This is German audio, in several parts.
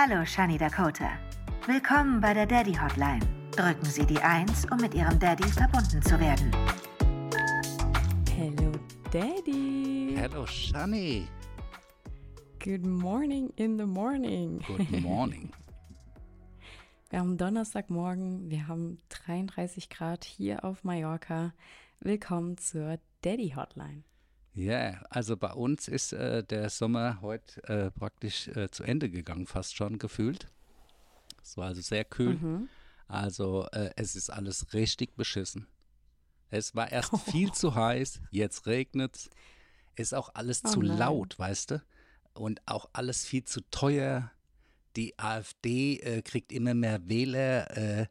Hallo, Shani Dakota. Willkommen bei der Daddy Hotline. Drücken Sie die 1, um mit Ihrem Daddy verbunden zu werden. Hello, Daddy. Hello, Shani. Good morning in the morning. Good morning. Wir haben Donnerstagmorgen, wir haben 33 Grad hier auf Mallorca. Willkommen zur Daddy Hotline. Ja, yeah, also bei uns ist äh, der Sommer heute äh, praktisch äh, zu Ende gegangen, fast schon gefühlt. Es war also sehr kühl. Mhm. Also äh, es ist alles richtig beschissen. Es war erst oh. viel zu heiß, jetzt regnet es. Ist auch alles oh zu nein. laut, weißt du? Und auch alles viel zu teuer. Die AfD äh, kriegt immer mehr Wähler. Äh,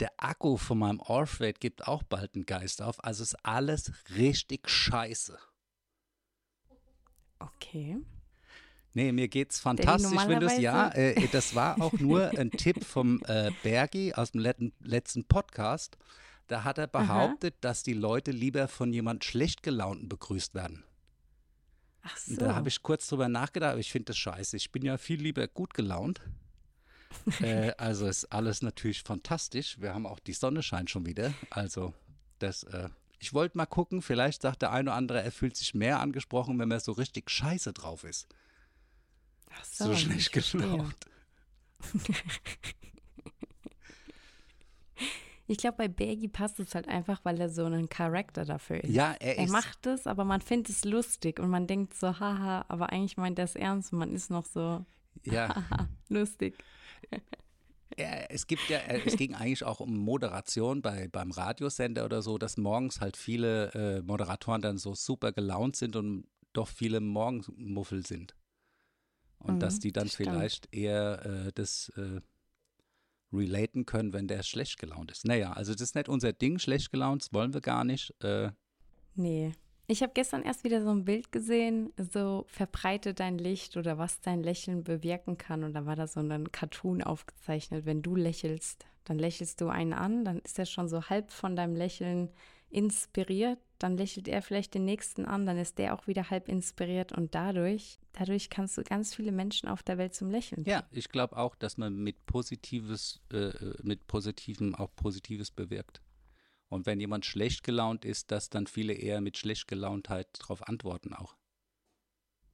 der Akku von meinem Orfrate gibt auch bald einen Geist auf. Also ist alles richtig scheiße. Okay. Nee, mir geht's fantastisch, wenn du es, ja, äh, das war auch nur ein Tipp vom äh, Bergi aus dem letzten, letzten Podcast. Da hat er behauptet, Aha. dass die Leute lieber von jemand schlecht gelaunten begrüßt werden. Ach so. Und da habe ich kurz drüber nachgedacht, aber ich finde das scheiße. Ich bin ja viel lieber gut gelaunt. äh, also ist alles natürlich fantastisch. Wir haben auch die Sonne scheint schon wieder. Also das äh, ich wollte mal gucken, vielleicht sagt der eine oder andere, er fühlt sich mehr angesprochen, wenn man so richtig scheiße drauf ist. Ach so, so schlecht gelaunt. Ich glaube, bei Bergi passt es halt einfach, weil er so ein Charakter dafür ist. Ja, er, er ist. Er macht es, aber man findet es lustig und man denkt so, haha, aber eigentlich meint er es ernst und man ist noch so, ja. haha, lustig es gibt ja, äh, es ging eigentlich auch um Moderation bei, beim Radiosender oder so, dass morgens halt viele äh, Moderatoren dann so super gelaunt sind und doch viele Morgenmuffel sind. Und mhm, dass die dann vielleicht eher äh, das äh, relaten können, wenn der schlecht gelaunt ist. Naja, also das ist nicht unser Ding, schlecht gelaunt, das wollen wir gar nicht. Äh, nee. Ich habe gestern erst wieder so ein Bild gesehen, so verbreite dein Licht oder was dein Lächeln bewirken kann. Und da war da so ein Cartoon aufgezeichnet. Wenn du lächelst, dann lächelst du einen an, dann ist er schon so halb von deinem Lächeln inspiriert. Dann lächelt er vielleicht den nächsten an, dann ist der auch wieder halb inspiriert. Und dadurch, dadurch kannst du ganz viele Menschen auf der Welt zum Lächeln. Ja, ich glaube auch, dass man mit Positives, äh, mit Positivem auch Positives bewirkt. Und wenn jemand schlecht gelaunt ist, dass dann viele eher mit Schlechtgelauntheit darauf antworten auch.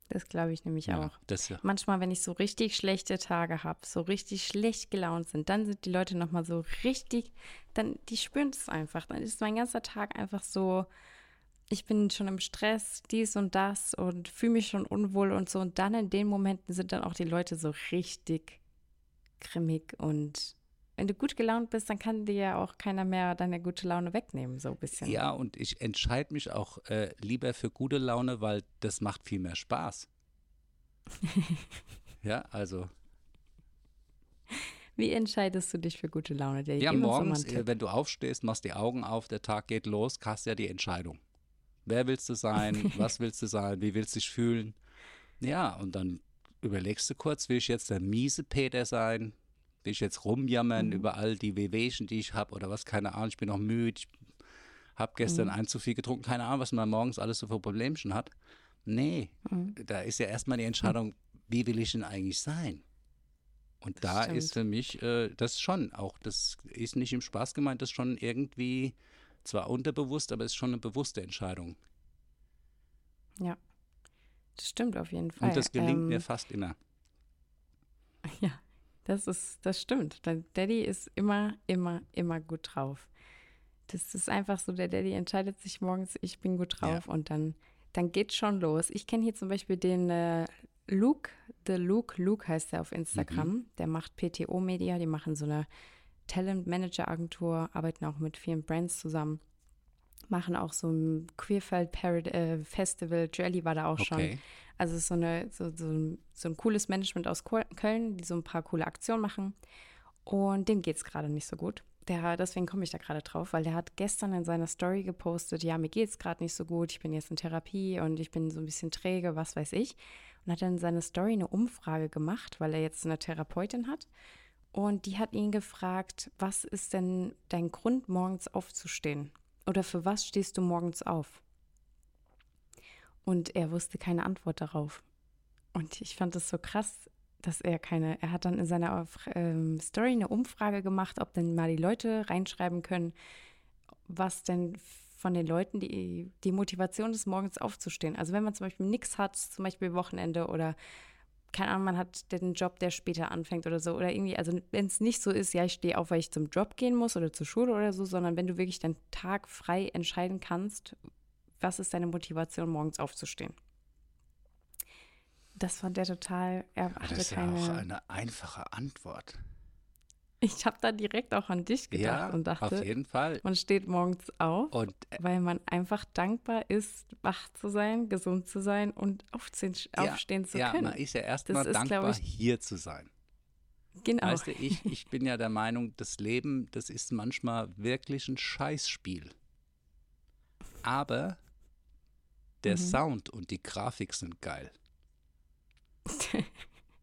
Das glaube ich nämlich ja, auch. Das, ja. Manchmal, wenn ich so richtig schlechte Tage habe, so richtig schlecht gelaunt sind, dann sind die Leute nochmal so richtig, dann, die spüren es einfach. Dann ist mein ganzer Tag einfach so, ich bin schon im Stress, dies und das und fühle mich schon unwohl und so. Und dann in den Momenten sind dann auch die Leute so richtig grimmig und wenn du gut gelaunt bist, dann kann dir ja auch keiner mehr deine gute Laune wegnehmen, so ein bisschen. Ja, und ich entscheide mich auch äh, lieber für gute Laune, weil das macht viel mehr Spaß. ja, also. Wie entscheidest du dich für gute Laune? Der ja, morgens, äh, wenn du aufstehst, machst die Augen auf, der Tag geht los, hast ja die Entscheidung. Wer willst du sein? was willst du sein? Wie willst du dich fühlen? Ja, und dann überlegst du kurz, will ich jetzt der miese Peter sein? Will ich jetzt rumjammern mhm. über all die Wehwehchen, die ich habe oder was, keine Ahnung, ich bin noch müde, ich habe gestern mhm. ein zu viel getrunken, keine Ahnung, was man morgens alles so für Problemchen hat. Nee, mhm. da ist ja erstmal die Entscheidung, wie will ich denn eigentlich sein? Und da stimmt. ist für mich äh, das schon auch, das ist nicht im Spaß gemeint, das ist schon irgendwie zwar unterbewusst, aber es ist schon eine bewusste Entscheidung. Ja, das stimmt auf jeden Fall. Und das gelingt ähm, mir fast immer. Ja, das ist, das stimmt. Dein Daddy ist immer, immer, immer gut drauf. Das ist einfach so, der Daddy entscheidet sich morgens, ich bin gut drauf ja. und dann, dann geht's schon los. Ich kenne hier zum Beispiel den äh, Luke, The Luke, Luke heißt er auf Instagram. Mhm. Der macht PTO Media, die machen so eine Talent Manager Agentur, arbeiten auch mit vielen Brands zusammen machen auch so ein Queerfeld Parad äh, Festival. Jelly war da auch okay. schon. Also so, eine, so, so, so, ein cooles Management aus Köln, die so ein paar coole Aktionen machen. Und dem geht es gerade nicht so gut. Der, deswegen komme ich da gerade drauf, weil der hat gestern in seiner Story gepostet, ja, mir geht es gerade nicht so gut, ich bin jetzt in Therapie und ich bin so ein bisschen träge, was weiß ich. Und hat dann in seiner Story eine Umfrage gemacht, weil er jetzt eine Therapeutin hat. Und die hat ihn gefragt, was ist denn dein Grund, morgens aufzustehen? Oder für was stehst du morgens auf? Und er wusste keine Antwort darauf. Und ich fand es so krass, dass er keine, er hat dann in seiner ähm, Story eine Umfrage gemacht, ob denn mal die Leute reinschreiben können, was denn von den Leuten die, die Motivation des Morgens aufzustehen. Also wenn man zum Beispiel nichts hat, zum Beispiel Wochenende oder keine Ahnung, man hat den Job, der später anfängt oder so. Oder irgendwie, also wenn es nicht so ist, ja, ich stehe auf, weil ich zum Job gehen muss oder zur Schule oder so, sondern wenn du wirklich deinen Tag frei entscheiden kannst, was ist deine Motivation, morgens aufzustehen? Das fand er total. Er hatte das ist ja keine, auch eine einfache Antwort. Ich habe da direkt auch an dich gedacht ja, und dachte, auf jeden Fall. man steht morgens auf, und, äh, weil man einfach dankbar ist, wach zu sein, gesund zu sein und aufstehen, ja, aufstehen zu ja, können. Ja, man ist ja erstmal dankbar, ich, hier zu sein. Genau. Weißt du, ich, ich bin ja der Meinung, das Leben, das ist manchmal wirklich ein Scheißspiel. Aber der mhm. Sound und die Grafik sind geil.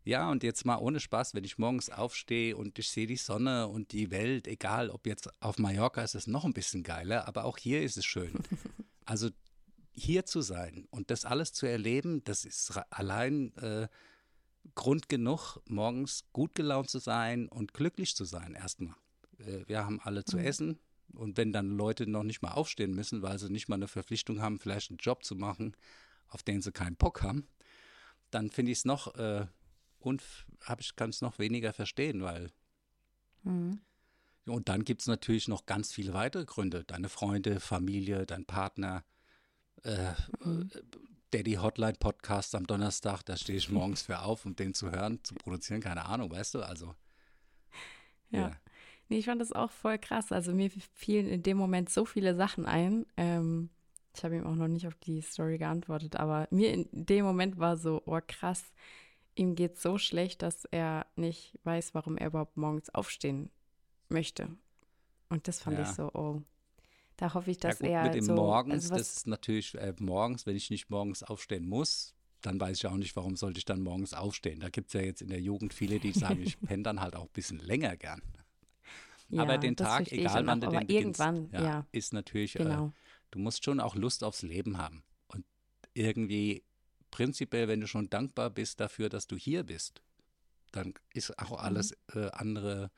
ja, und jetzt mal ohne Spaß, wenn ich morgens aufstehe und ich sehe die Sonne und die Welt, egal ob jetzt auf Mallorca ist es noch ein bisschen geiler, aber auch hier ist es schön. Also hier zu sein und das alles zu erleben, das ist allein äh, Grund genug, morgens gut gelaunt zu sein und glücklich zu sein erstmal. Äh, wir haben alle zu mhm. essen und wenn dann Leute noch nicht mal aufstehen müssen, weil sie nicht mal eine Verpflichtung haben, vielleicht einen Job zu machen, auf den sie keinen Bock haben, dann finde ich es noch äh, und ich kann es noch weniger verstehen, weil mhm. und dann gibt es natürlich noch ganz viele weitere Gründe. Deine Freunde, Familie, dein Partner, äh, mhm. Daddy Hotline Podcast am Donnerstag, da stehe ich morgens für auf, um den zu hören, zu produzieren, keine Ahnung, weißt du, also. Ja. ja. Nee, ich fand das auch voll krass. Also mir fielen in dem Moment so viele Sachen ein. Ähm, ich habe ihm auch noch nicht auf die Story geantwortet, aber mir in dem Moment war so, oh krass, ihm geht so schlecht, dass er nicht weiß, warum er überhaupt morgens aufstehen möchte. Und das fand ja. ich so, oh. Da hoffe ich, dass ja, gut, er. Mit dem so, Morgens, also das ist natürlich äh, morgens, wenn ich nicht morgens aufstehen muss, dann weiß ich auch nicht, warum sollte ich dann morgens aufstehen. Da gibt es ja jetzt in der Jugend viele, die sagen, ich penne dann halt auch ein bisschen länger gern. Ja, aber den Tag, egal wann du den beginnst, ja, ist natürlich, äh, genau. äh, du musst schon auch Lust aufs Leben haben. Und irgendwie prinzipiell, wenn du schon dankbar bist dafür, dass du hier bist, dann ist auch mhm. alles mhm. äh, andere,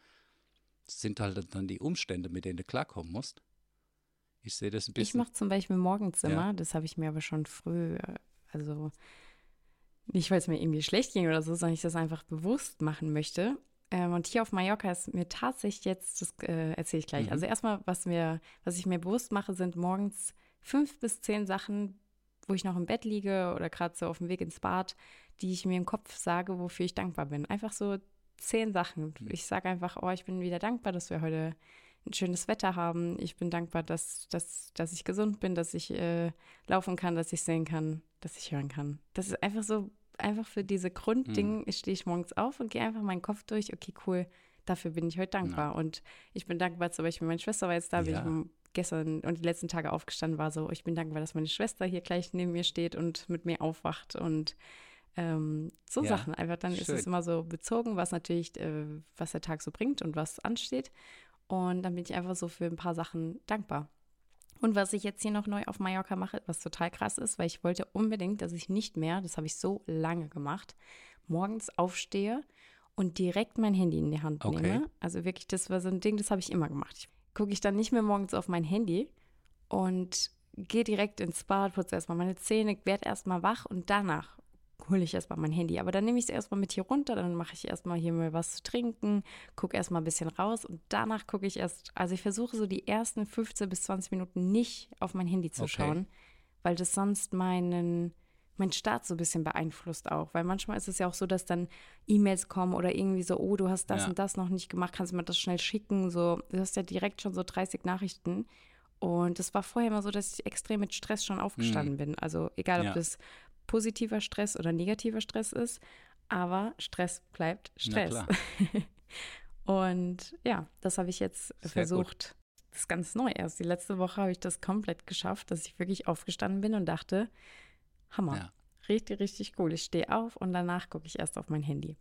sind halt dann die Umstände, mit denen du klarkommen musst. Ich sehe das ein bisschen. Ich mache zum Beispiel Morgenzimmer, ja. das habe ich mir aber schon früh, äh, also nicht, weil es mir irgendwie schlecht ging oder so, sondern ich das einfach bewusst machen möchte. Ähm, und hier auf Mallorca ist mir tatsächlich jetzt, das äh, erzähle ich gleich. Mhm. Also erstmal, was mir, was ich mir bewusst mache, sind morgens fünf bis zehn Sachen, wo ich noch im Bett liege oder gerade so auf dem Weg ins Bad, die ich mir im Kopf sage, wofür ich dankbar bin. Einfach so zehn Sachen. Mhm. Ich sage einfach, oh, ich bin wieder dankbar, dass wir heute ein schönes Wetter haben. Ich bin dankbar, dass, dass, dass ich gesund bin, dass ich äh, laufen kann, dass ich sehen kann, dass ich hören kann. Das ist einfach so einfach für diese Grunddinge mhm. stehe ich morgens auf und gehe einfach meinen Kopf durch. Okay, cool, dafür bin ich heute dankbar. Ja. Und ich bin dankbar, zum Beispiel, meine Schwester war jetzt da, ja. bin ich gestern und die letzten Tage aufgestanden war, so, ich bin dankbar, dass meine Schwester hier gleich neben mir steht und mit mir aufwacht und ähm, so ja, Sachen. Einfach dann schön. ist es immer so bezogen, was natürlich, äh, was der Tag so bringt und was ansteht. Und dann bin ich einfach so für ein paar Sachen dankbar. Und was ich jetzt hier noch neu auf Mallorca mache, was total krass ist, weil ich wollte unbedingt, dass ich nicht mehr, das habe ich so lange gemacht, morgens aufstehe und direkt mein Handy in die Hand okay. nehme. Also wirklich, das war so ein Ding, das habe ich immer gemacht. Gucke ich dann nicht mehr morgens auf mein Handy und gehe direkt ins Bad, putze erstmal meine Zähne, werde erstmal wach und danach hole ich erstmal mein Handy. Aber dann nehme ich es erstmal mit hier runter, dann mache ich erstmal hier mal was zu trinken, gucke erstmal ein bisschen raus und danach gucke ich erst, also ich versuche so die ersten 15 bis 20 Minuten nicht auf mein Handy zu okay. schauen, weil das sonst meinen mein Start so ein bisschen beeinflusst auch, weil manchmal ist es ja auch so, dass dann E-Mails kommen oder irgendwie so, oh, du hast das ja. und das noch nicht gemacht, kannst du mir das schnell schicken, so, du hast ja direkt schon so 30 Nachrichten und es war vorher immer so, dass ich extrem mit Stress schon aufgestanden mhm. bin, also egal, ob ja. das positiver Stress oder negativer Stress ist. Aber Stress bleibt Stress. und ja, das habe ich jetzt Sehr versucht. Gut. Das ist ganz neu erst. Die letzte Woche habe ich das komplett geschafft, dass ich wirklich aufgestanden bin und dachte, Hammer. Ja. Richtig, richtig cool. Ich stehe auf und danach gucke ich erst auf mein Handy.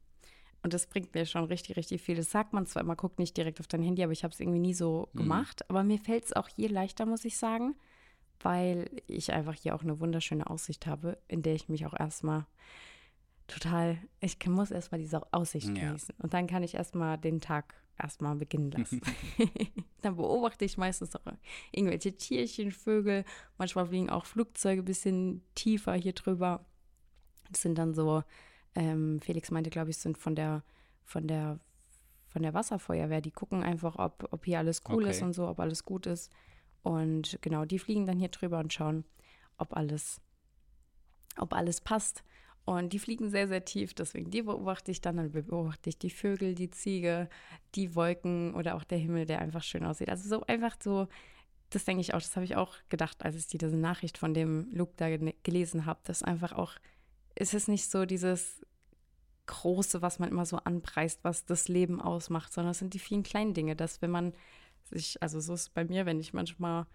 Und das bringt mir schon richtig, richtig viel. Das sagt man zwar immer, guck nicht direkt auf dein Handy, aber ich habe es irgendwie nie so mhm. gemacht. Aber mir fällt es auch hier leichter, muss ich sagen weil ich einfach hier auch eine wunderschöne Aussicht habe, in der ich mich auch erstmal total, ich muss erstmal diese Aussicht Ja. genießen. Und dann kann ich erstmal den Tag erstmal beginnen lassen. dann beobachte ich meistens auch irgendwelche Tierchen, Vögel. Manchmal fliegen auch Flugzeuge ein bisschen tiefer hier drüber. Das sind dann so, ähm, Felix meinte, glaube ich, sind von der, von der, von der Wasserfeuerwehr. Die gucken einfach, ob, ob hier alles cool ist Okay. und so, ob alles gut ist. Und genau, die fliegen dann hier drüber und schauen, ob alles, ob alles passt. Und die fliegen sehr, sehr tief, deswegen die beobachte ich dann. Dann beobachte ich die Vögel, die Ziege, die Wolken oder auch der Himmel, der einfach schön aussieht. Also so einfach so, das denke ich auch, das habe ich auch gedacht, als ich diese Nachricht von dem Luke da gelesen habe, dass einfach auch, es ist nicht so dieses Große, was man immer so anpreist, was das Leben ausmacht, sondern es sind die vielen kleinen Dinge, dass wenn man sich, also so ist es bei mir, wenn ich manchmal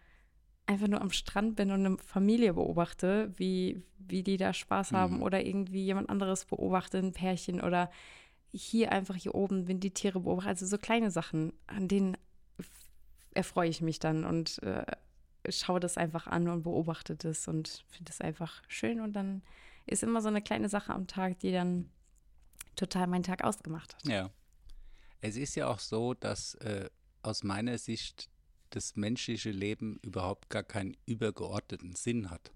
einfach nur am Strand bin und eine Familie beobachte, wie, wie die da Spaß haben Mhm. oder irgendwie jemand anderes beobachte, ein Pärchen oder hier einfach hier oben, wenn die Tiere beobachte, also so kleine Sachen, an denen erfreue ich mich dann und äh, schaue das einfach an und beobachte das und finde es einfach schön und dann ist immer so eine kleine Sache am Tag, die dann total meinen Tag ausgemacht hat. Ja. Es ist ja auch so, dass äh, aus meiner Sicht das menschliche Leben überhaupt gar keinen übergeordneten Sinn hat.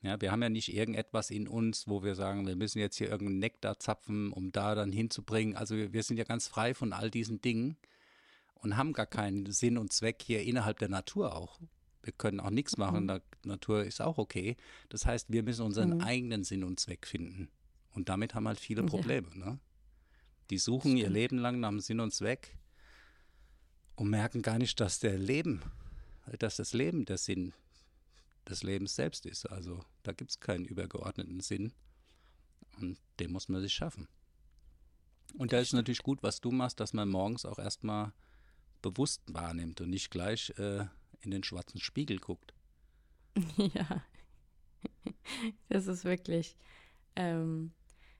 Ja, wir haben ja nicht irgendetwas in uns, wo wir sagen, wir müssen jetzt hier irgendeinen Nektar zapfen, um da dann hinzubringen. Also wir, wir sind ja ganz frei von all diesen Dingen und haben gar keinen Sinn und Zweck hier innerhalb der Natur auch. Wir können auch nichts machen, Mhm. die Natur ist auch okay. Das heißt, wir müssen unseren Mhm. eigenen Sinn und Zweck finden. Und damit haben halt viele Ja. Probleme. Ne? Die suchen ihr. Leben lang nach dem Sinn und Zweck und merken gar nicht, dass der Leben, dass das Leben der Sinn des Lebens selbst ist. Also da gibt es keinen übergeordneten Sinn und den muss man sich schaffen. Und da ist natürlich gut, was du machst, dass man morgens auch erstmal bewusst wahrnimmt und nicht gleich äh, in den schwarzen Spiegel guckt. Ja, das ist wirklich, ähm,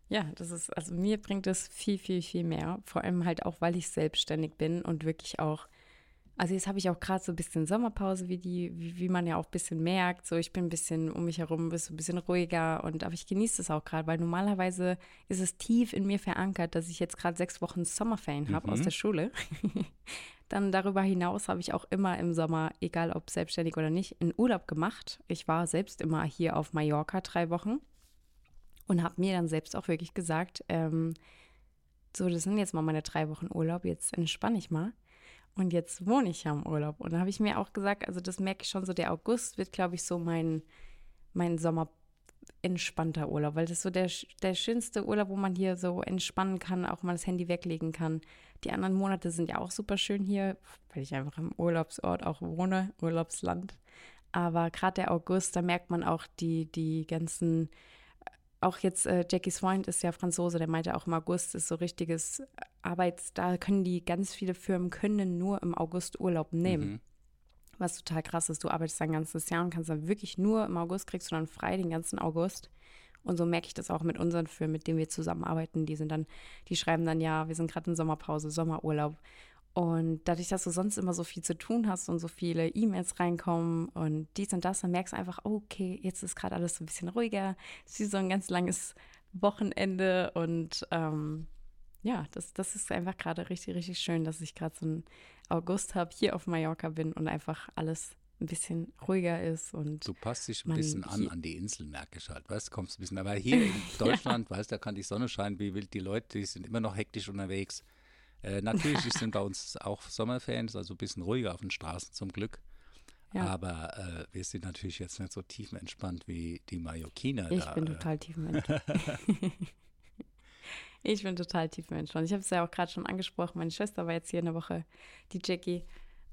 ja, das ist, also mir bringt es viel, viel, viel mehr. Vor allem halt auch, weil ich selbstständig bin und wirklich auch, also jetzt habe ich auch gerade so ein bisschen Sommerpause, wie die, wie, wie man ja auch ein bisschen merkt. So, ich bin ein bisschen um mich herum, bist so ein bisschen ruhiger und aber ich genieße es auch gerade, weil normalerweise ist es tief in mir verankert, dass ich jetzt gerade sechs Wochen Sommerferien habe aus Mhm. der Schule. Dann darüber hinaus habe ich auch immer im Sommer, egal ob selbstständig oder nicht, einen Urlaub gemacht. Ich war selbst immer hier auf Mallorca drei Wochen und habe mir dann selbst auch wirklich gesagt, ähm, so, das sind jetzt mal meine drei Wochen Urlaub, jetzt entspanne ich mal. Und jetzt wohne ich ja im Urlaub. Und da habe ich mir auch gesagt, also das merke ich schon so, der August wird, glaube ich, so mein, mein Sommer entspannter Urlaub, weil das ist so der, der schönste Urlaub, wo man hier so entspannen kann, auch mal das Handy weglegen kann. Die anderen Monate sind ja auch super schön hier, weil ich einfach im Urlaubsort auch wohne, Urlaubsland. Aber gerade der August, da merkt man auch die, die ganzen, auch jetzt äh, Jackies Freund ist ja Franzose, der meinte auch im August ist so richtiges Arbeits, da können die ganz viele Firmen können nur im August Urlaub nehmen. Mhm. Was total krass ist, du arbeitest ein ganzes Jahr und kannst dann wirklich nur im August kriegst du dann frei den ganzen August. Und so merke ich das auch mit unseren Firmen, mit denen wir zusammenarbeiten. Die sind dann, die schreiben dann, ja, wir sind gerade in Sommerpause, Sommerurlaub. Und dadurch, dass du sonst immer so viel zu tun hast und so viele E-Mails reinkommen und dies und das, dann merkst du einfach, okay, jetzt ist gerade alles so ein bisschen ruhiger. Es ist wie so ein ganz langes Wochenende und ähm, ja, das, das ist einfach gerade richtig, richtig schön, dass ich gerade so einen August habe, hier auf Mallorca bin und einfach alles ein bisschen ruhiger ist und Du passt dich ein bisschen an an die Insel, merke ich halt. Weißt, kommst ein bisschen. Aber hier in Deutschland, weißt, da kann die Sonne scheinen, wie wild die Leute, die sind immer noch hektisch unterwegs. Äh, natürlich sind bei uns auch Sommerferien, ist also ein bisschen ruhiger auf den Straßen zum Glück. Ja. Aber äh, wir sind natürlich jetzt nicht so tiefenentspannt wie die Mallorquiner. ich da, bin äh, total tiefenentspannt. ich bin total tiefenentspannt. Ich habe es ja auch gerade schon angesprochen, meine Schwester war jetzt hier eine Woche, die Jackie.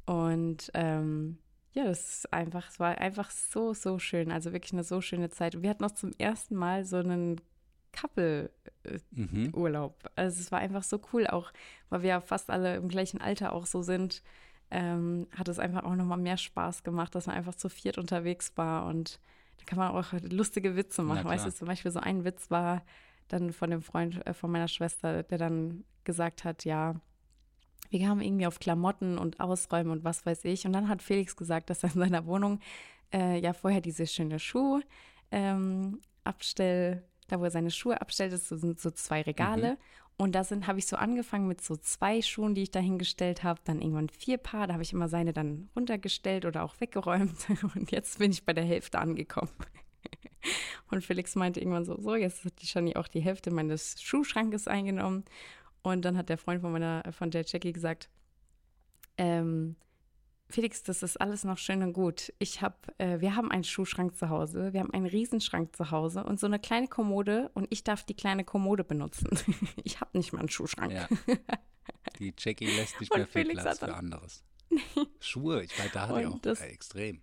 Und ähm, ja, das ist einfach, es war einfach so, so schön. Also wirklich eine so schöne Zeit. Und wir hatten auch zum ersten Mal so einen Mhm. Couple-Urlaub. Also es war einfach so cool, auch weil wir ja fast alle im gleichen Alter auch so sind. Ähm, hat es einfach auch nochmal mehr Spaß gemacht, dass man einfach zu viert unterwegs war und da kann man auch lustige Witze machen. Weißt du, zum Beispiel so ein Witz war dann von dem Freund äh, von meiner Schwester, der dann gesagt hat, ja, wir kamen irgendwie auf Klamotten und Ausräumen und was weiß ich. Und dann hat Felix gesagt, dass er in seiner Wohnung äh, ja vorher diese schöne Schuh ähm, Abstell da wo er seine Schuhe abstellt, das sind so zwei Regale. Mhm. Und da sind, habe ich so angefangen mit so zwei Schuhen, die ich da hingestellt habe, dann irgendwann vier Paar, da habe ich immer seine dann runtergestellt oder auch weggeräumt. Und jetzt bin ich bei der Hälfte angekommen. Und Felix meinte irgendwann so, so, jetzt hat die Shani auch die Hälfte meines Schuhschrankes eingenommen. Und dann hat der Freund von meiner, von der Jackie gesagt, ähm, Felix, das ist alles noch schön und gut. Ich habe, äh, wir haben einen Schuhschrank zu Hause, wir haben einen Riesenschrank zu Hause und so eine kleine Kommode und ich darf die kleine Kommode benutzen. ich habe nicht mal einen Schuhschrank. Ja. Die Jackie lässt nicht mehr viel Platz für anderes. Schuhe, ich meine, da hat er auch das, äh, extrem.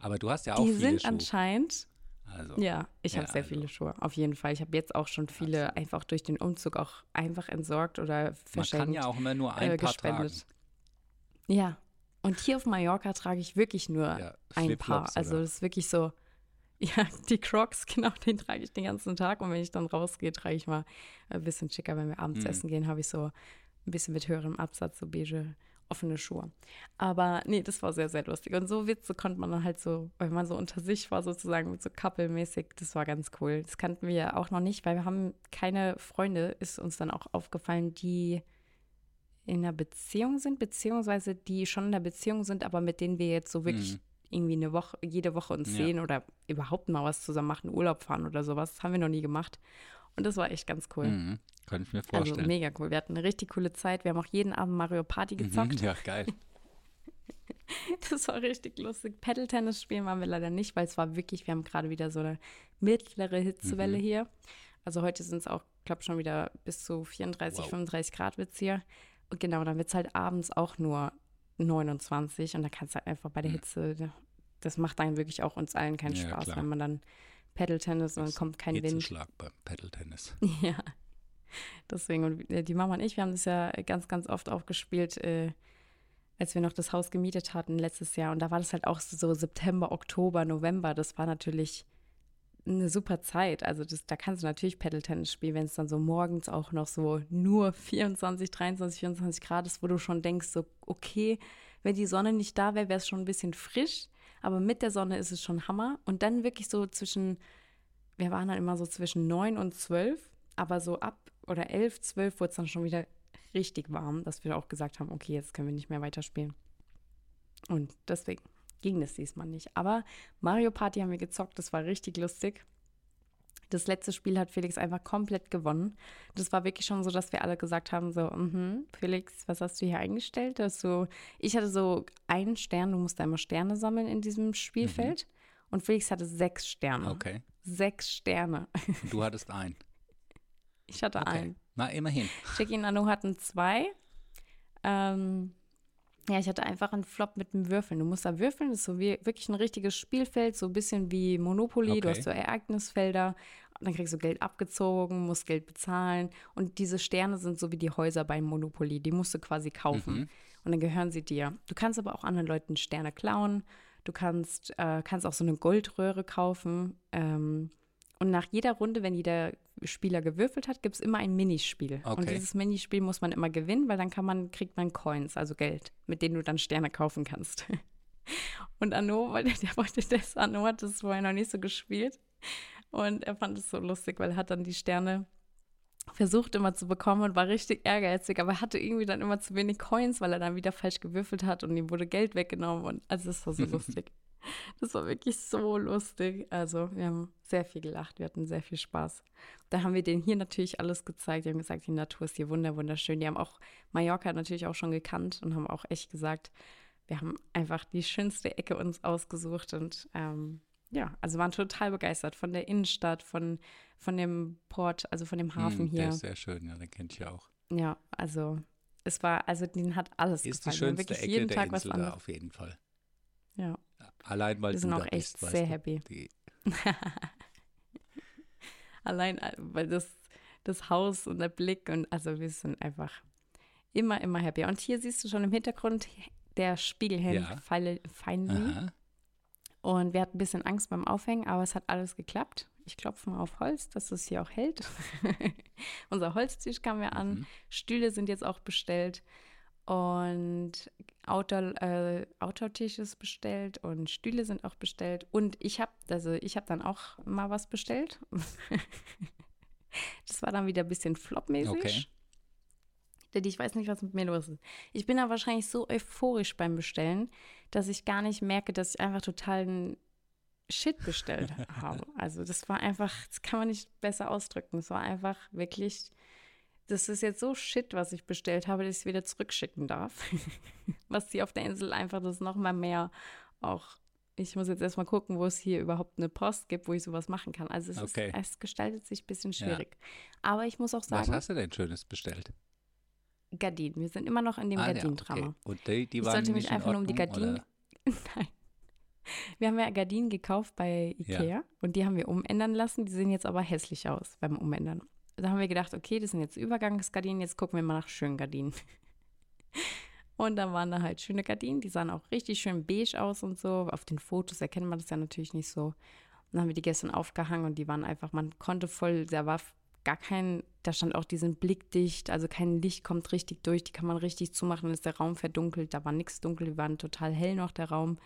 Aber du hast ja auch die viele sind Schuhe. anscheinend. Also, ja, ich ja, habe sehr also. viele Schuhe, auf jeden Fall. Ich habe jetzt auch schon viele also. einfach durch den Umzug auch einfach entsorgt oder verschenkt. Man kann ja auch immer nur ein äh, paar gespendet. tragen. Ja, und hier auf Mallorca trage ich wirklich nur ja, ein Paar. Also das ist wirklich so, ja, die Crocs, genau, den trage ich den ganzen Tag. Und wenn ich dann rausgehe, trage ich mal ein bisschen schicker. Wenn wir abends mhm. essen gehen, habe ich so ein bisschen mit höherem Absatz, so beige, offene Schuhe. Aber nee, das war sehr, sehr lustig. Und so Witze konnte man dann halt so, weil man so unter sich war, sozusagen mit so couple-mäßig, das war ganz cool. Das kannten wir ja auch noch nicht, weil wir haben keine Freunde, ist uns dann auch aufgefallen, die in einer Beziehung sind, beziehungsweise die schon in einer Beziehung sind, aber mit denen wir jetzt so wirklich mhm. irgendwie eine Woche, jede Woche uns ja. sehen oder überhaupt mal was zusammen machen, Urlaub fahren oder sowas. Das haben wir noch nie gemacht. Und das war echt ganz cool. Mhm. Kann ich mir also vorstellen. Also mega cool. Wir hatten eine richtig coole Zeit. Wir haben auch jeden Abend Mario Party mhm. gezockt. Ja, geil. Das war richtig lustig. Paddle-Tennis spielen waren wir leider nicht, weil es war wirklich, wir haben gerade wieder so eine mittlere Hitzewelle mhm. hier. Also heute sind es auch, glaube schon wieder bis zu 34, wow. 35 Grad wird hier. Und genau, dann wird es halt abends auch nur 29 und da kannst du halt einfach bei der hm. Hitze, das macht dann wirklich auch uns allen keinen ja, Spaß, klar. wenn man dann Paddle-Tennis und dann kommt kein Wind. Schlag beim Paddle-Tennis. Ja. Deswegen, und die Mama und ich, wir haben das ja ganz, ganz oft auch gespielt, äh, als wir noch das Haus gemietet hatten letztes Jahr. Und da war das halt auch so September, Oktober, November. Das war natürlich eine super Zeit. Also das, da kannst du natürlich Paddle-Tennis spielen, wenn es dann so morgens auch noch so nur 24, 23, 24 Grad ist, wo du schon denkst, so, okay, wenn die Sonne nicht da wäre, wäre es schon ein bisschen frisch, aber mit der Sonne ist es schon Hammer. Und dann wirklich so zwischen, wir waren dann immer so zwischen 9 und 12, aber so ab oder 11, 12 wurde es dann schon wieder richtig warm, dass wir auch gesagt haben, okay, jetzt können wir nicht mehr weiterspielen. Und deswegen ging das diesmal nicht. Aber Mario Party haben wir gezockt, das war richtig lustig. Das letzte Spiel hat Felix einfach komplett gewonnen. Das war wirklich schon so, dass wir alle gesagt haben: so, mm -hmm, Felix, was hast du hier eingestellt? Dass du, ich hatte so einen Stern, du musst einmal Sterne sammeln in diesem Spielfeld. Mhm. Und Felix hatte sechs Sterne. Okay. Sechs Sterne. Und du hattest einen. Ich hatte okay. einen. Na, immerhin. Jackie und Anu hatten zwei. Ähm, ja, ich hatte einfach einen Flop mit dem Würfeln. Du musst da würfeln, das ist so wie, wirklich ein richtiges Spielfeld, so ein bisschen wie Monopoly. Okay. Du hast so Ereignisfelder, dann kriegst du Geld abgezogen, musst Geld bezahlen. Und diese Sterne sind so wie die Häuser beim Monopoly. Die musst du quasi kaufen. Mhm. Und dann gehören sie dir. Du kannst aber auch anderen Leuten Sterne klauen. Du kannst, äh, kannst auch so eine Goldröhre kaufen. Ähm, und nach jeder Runde, wenn jeder Spieler gewürfelt hat, gibt es immer ein Minispiel. Okay. Und dieses Minispiel muss man immer gewinnen, weil dann kann man, kriegt man Coins, also Geld, mit denen du dann Sterne kaufen kannst. Und Anno, weil der, der wollte das, Anno hat das vorher noch nicht so gespielt. Und er fand es so lustig, weil er hat dann die Sterne versucht immer zu bekommen und war richtig ehrgeizig, aber er hatte irgendwie dann immer zu wenig Coins, weil er dann wieder falsch gewürfelt hat und ihm wurde Geld weggenommen und also es war so lustig. Das war wirklich so lustig. Also, wir haben sehr viel gelacht, wir hatten sehr viel Spaß. Da haben wir denen hier natürlich alles gezeigt. Die haben gesagt, die Natur ist hier wunder, wunderschön. Die haben auch Mallorca natürlich auch schon gekannt und haben auch echt gesagt, wir haben einfach die schönste Ecke uns ausgesucht und ähm, ja, also waren total begeistert von der Innenstadt, von, von dem Port, also von dem Hafen hm, hier. Der ist sehr schön, ja, den kennt ihr auch. Ja, also es war, also den hat alles ist gefallen. Ist die schönste Ecke jeden der Tag Insel da auf jeden Fall. Ja. Allein weil Wir sind auch echt bist, sehr happy. Allein äh, weil das, das Haus und der Blick und also wir sind einfach immer, immer happy. Und hier siehst du schon im Hintergrund der Spiegelhelm ja. Finally. Und wir hatten ein bisschen Angst beim Aufhängen, aber es hat alles geklappt. Ich klopfe mal auf Holz, dass es hier auch hält. Unser Holztisch kam ja an. Mhm. Stühle sind jetzt auch bestellt. Und Outdoor, äh, Outdoor-Tisch ist bestellt und Stühle sind auch bestellt. Und ich habe, also ich habe dann auch mal was bestellt. das war dann wieder ein bisschen flopmäßig. Okay. Denn ich weiß nicht, was mit mir los ist. Ich bin da wahrscheinlich so euphorisch beim Bestellen, dass ich gar nicht merke, dass ich einfach totalen Shit bestellt habe. Also das war einfach, das kann man nicht besser ausdrücken. Es war einfach wirklich das ist jetzt so shit, was ich bestellt habe, dass ich es wieder zurückschicken darf. was die auf der Insel einfach das nochmal mehr auch. Ich muss jetzt erstmal gucken, wo es hier überhaupt eine Post gibt, wo ich sowas machen kann. Also es, Okay. ist, es gestaltet sich ein bisschen schwierig. Aber ich muss auch Was sagen, hast du denn Schönes bestellt? Gardinen. Wir sind immer noch in dem Ah, ja, Gardinentrauma. okay. Und die, die Ich sollte nicht mich in einfach nur um die Gardinen. Nein. Wir haben ja Gardinen gekauft bei Ikea Ja. und die haben wir umändern lassen. Die sehen jetzt aber hässlich aus beim Umändern. Da haben wir gedacht, okay, das sind jetzt Übergangsgardinen, jetzt gucken wir mal nach schönen Gardinen. Und dann waren da halt schöne Gardinen, die sahen auch richtig schön beige aus und so. Auf den Fotos erkennt man das ja natürlich nicht so. Und dann haben wir die gestern aufgehangen und die waren einfach, man konnte voll, da war gar kein, da stand auch, die sind blickdicht, also kein Licht kommt richtig durch, die kann man richtig zumachen, dann ist der Raum verdunkelt, da war nichts dunkel, die waren total hell noch, der Raum.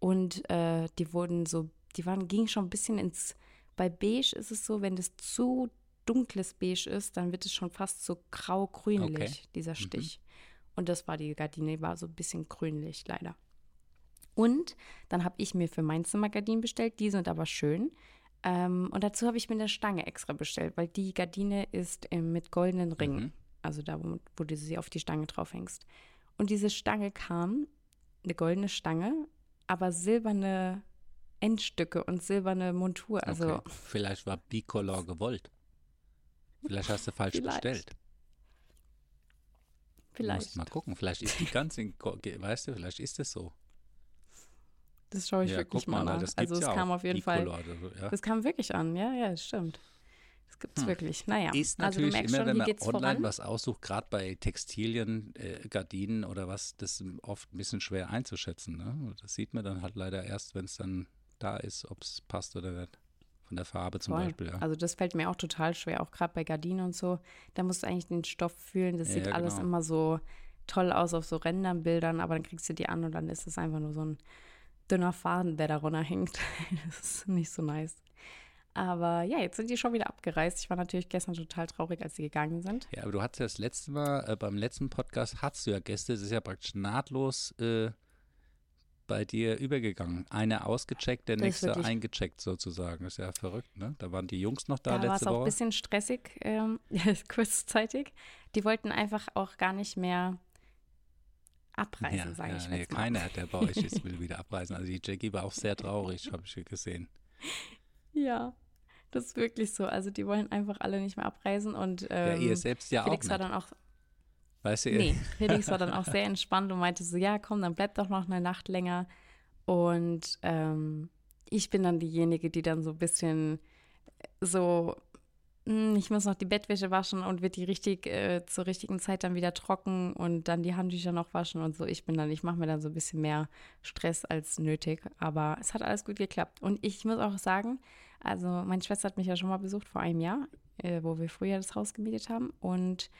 Und äh, die wurden so, die waren, gingen schon ein bisschen ins, bei beige ist es so, wenn das zu dunkles beige ist, dann wird es schon fast so grau-grünlich, Okay. dieser Stich. Und das war die Gardine, die war so ein bisschen grünlich, leider. Und dann habe ich mir für mein Zimmer Gardinen bestellt, die sind aber schön. Ähm, und dazu habe ich mir eine Stange extra bestellt, weil die Gardine ist ähm, mit goldenen Ringen. Mhm. Also da, wo, wo du sie auf die Stange draufhängst. Und diese Stange kam, eine goldene Stange, aber silberne Endstücke und silberne Montur. Also okay. Vielleicht war Bicolor gewollt. Vielleicht hast du falsch Vielleicht. bestellt. Vielleicht. musst mal gucken. Vielleicht ist die ganz in, weißt du, vielleicht ist es so. Das schaue ich ja, wirklich mal, mal nach. das gibt's Also es ja kam auf jeden Fall. So, ja. Das kam wirklich an, ja, ja, das stimmt. Das gibt es Hm. wirklich. Naja, Ist also du natürlich merkst immer, schon, wenn man online voran. was aussucht, gerade bei Textilien, äh, Gardinen oder was, das ist oft ein bisschen schwer einzuschätzen. Ne? Das sieht man dann halt leider erst, wenn es dann da ist, ob es passt oder nicht. Von der Farbe zum Voll. Beispiel. Ja. Also das fällt mir auch total schwer, auch gerade bei Gardinen und so. Da musst du eigentlich den Stoff fühlen. Das Ja, sieht ja, alles genau. immer so toll aus auf so Rändernbildern, aber dann kriegst du die an und dann ist es einfach nur so ein dünner Faden, der da runterhängt. das ist nicht so nice. Aber ja, jetzt sind die schon wieder abgereist. Ich war natürlich gestern total traurig, als sie gegangen sind. Ja, aber du hattest ja das letzte Mal, äh, beim letzten Podcast hattest du ja Gäste, das ist ja praktisch nahtlos äh, bei dir übergegangen. Einer ausgecheckt, der Das nächste eingecheckt sozusagen. Das ist ja verrückt, ne? Da waren die Jungs noch da, Da war es letzte auch ein Woche. bisschen stressig, ähm, kurzzeitig. Die wollten einfach auch gar nicht mehr abreisen, ja, sage ja, ich nee, jetzt mal. keiner, der bei euch ist, will wieder abreisen. Also die Jackie war auch sehr traurig, habe ich gesehen. Ja, das ist wirklich so. Also die wollen einfach alle nicht mehr abreisen und Ja, ähm, ihr selbst ja Felix auch war nicht. dann auch, Weißt du, nee, Felix war dann auch sehr entspannt und meinte so, ja, komm, dann bleib doch noch eine Nacht länger. Und ähm, ich bin dann diejenige, die dann so ein bisschen so, hm, ich muss noch die Bettwäsche waschen und wird die richtig äh, zur richtigen Zeit dann wieder trocken und dann die Handtücher noch waschen und so. Ich bin dann, ich mache mir dann so ein bisschen mehr Stress als nötig, aber es hat alles gut geklappt. Und ich muss auch sagen, also meine Schwester hat mich ja schon mal besucht vor einem Jahr, äh, wo wir früher das Haus gemietet haben und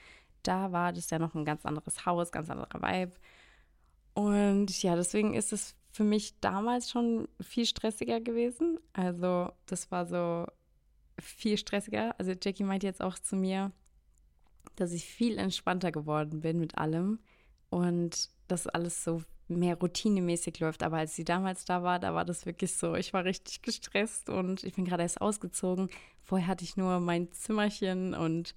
da war das ja noch ein ganz anderes Haus, ganz anderer Vibe. Und ja, deswegen ist es für mich damals schon viel stressiger gewesen. Also das war so viel stressiger. Also Jackie meint jetzt auch zu mir, dass ich viel entspannter geworden bin mit allem und dass alles so mehr routinemäßig läuft. Aber als sie damals da war, da war das wirklich so, ich war richtig gestresst und ich bin gerade erst ausgezogen. Vorher hatte ich nur mein Zimmerchen und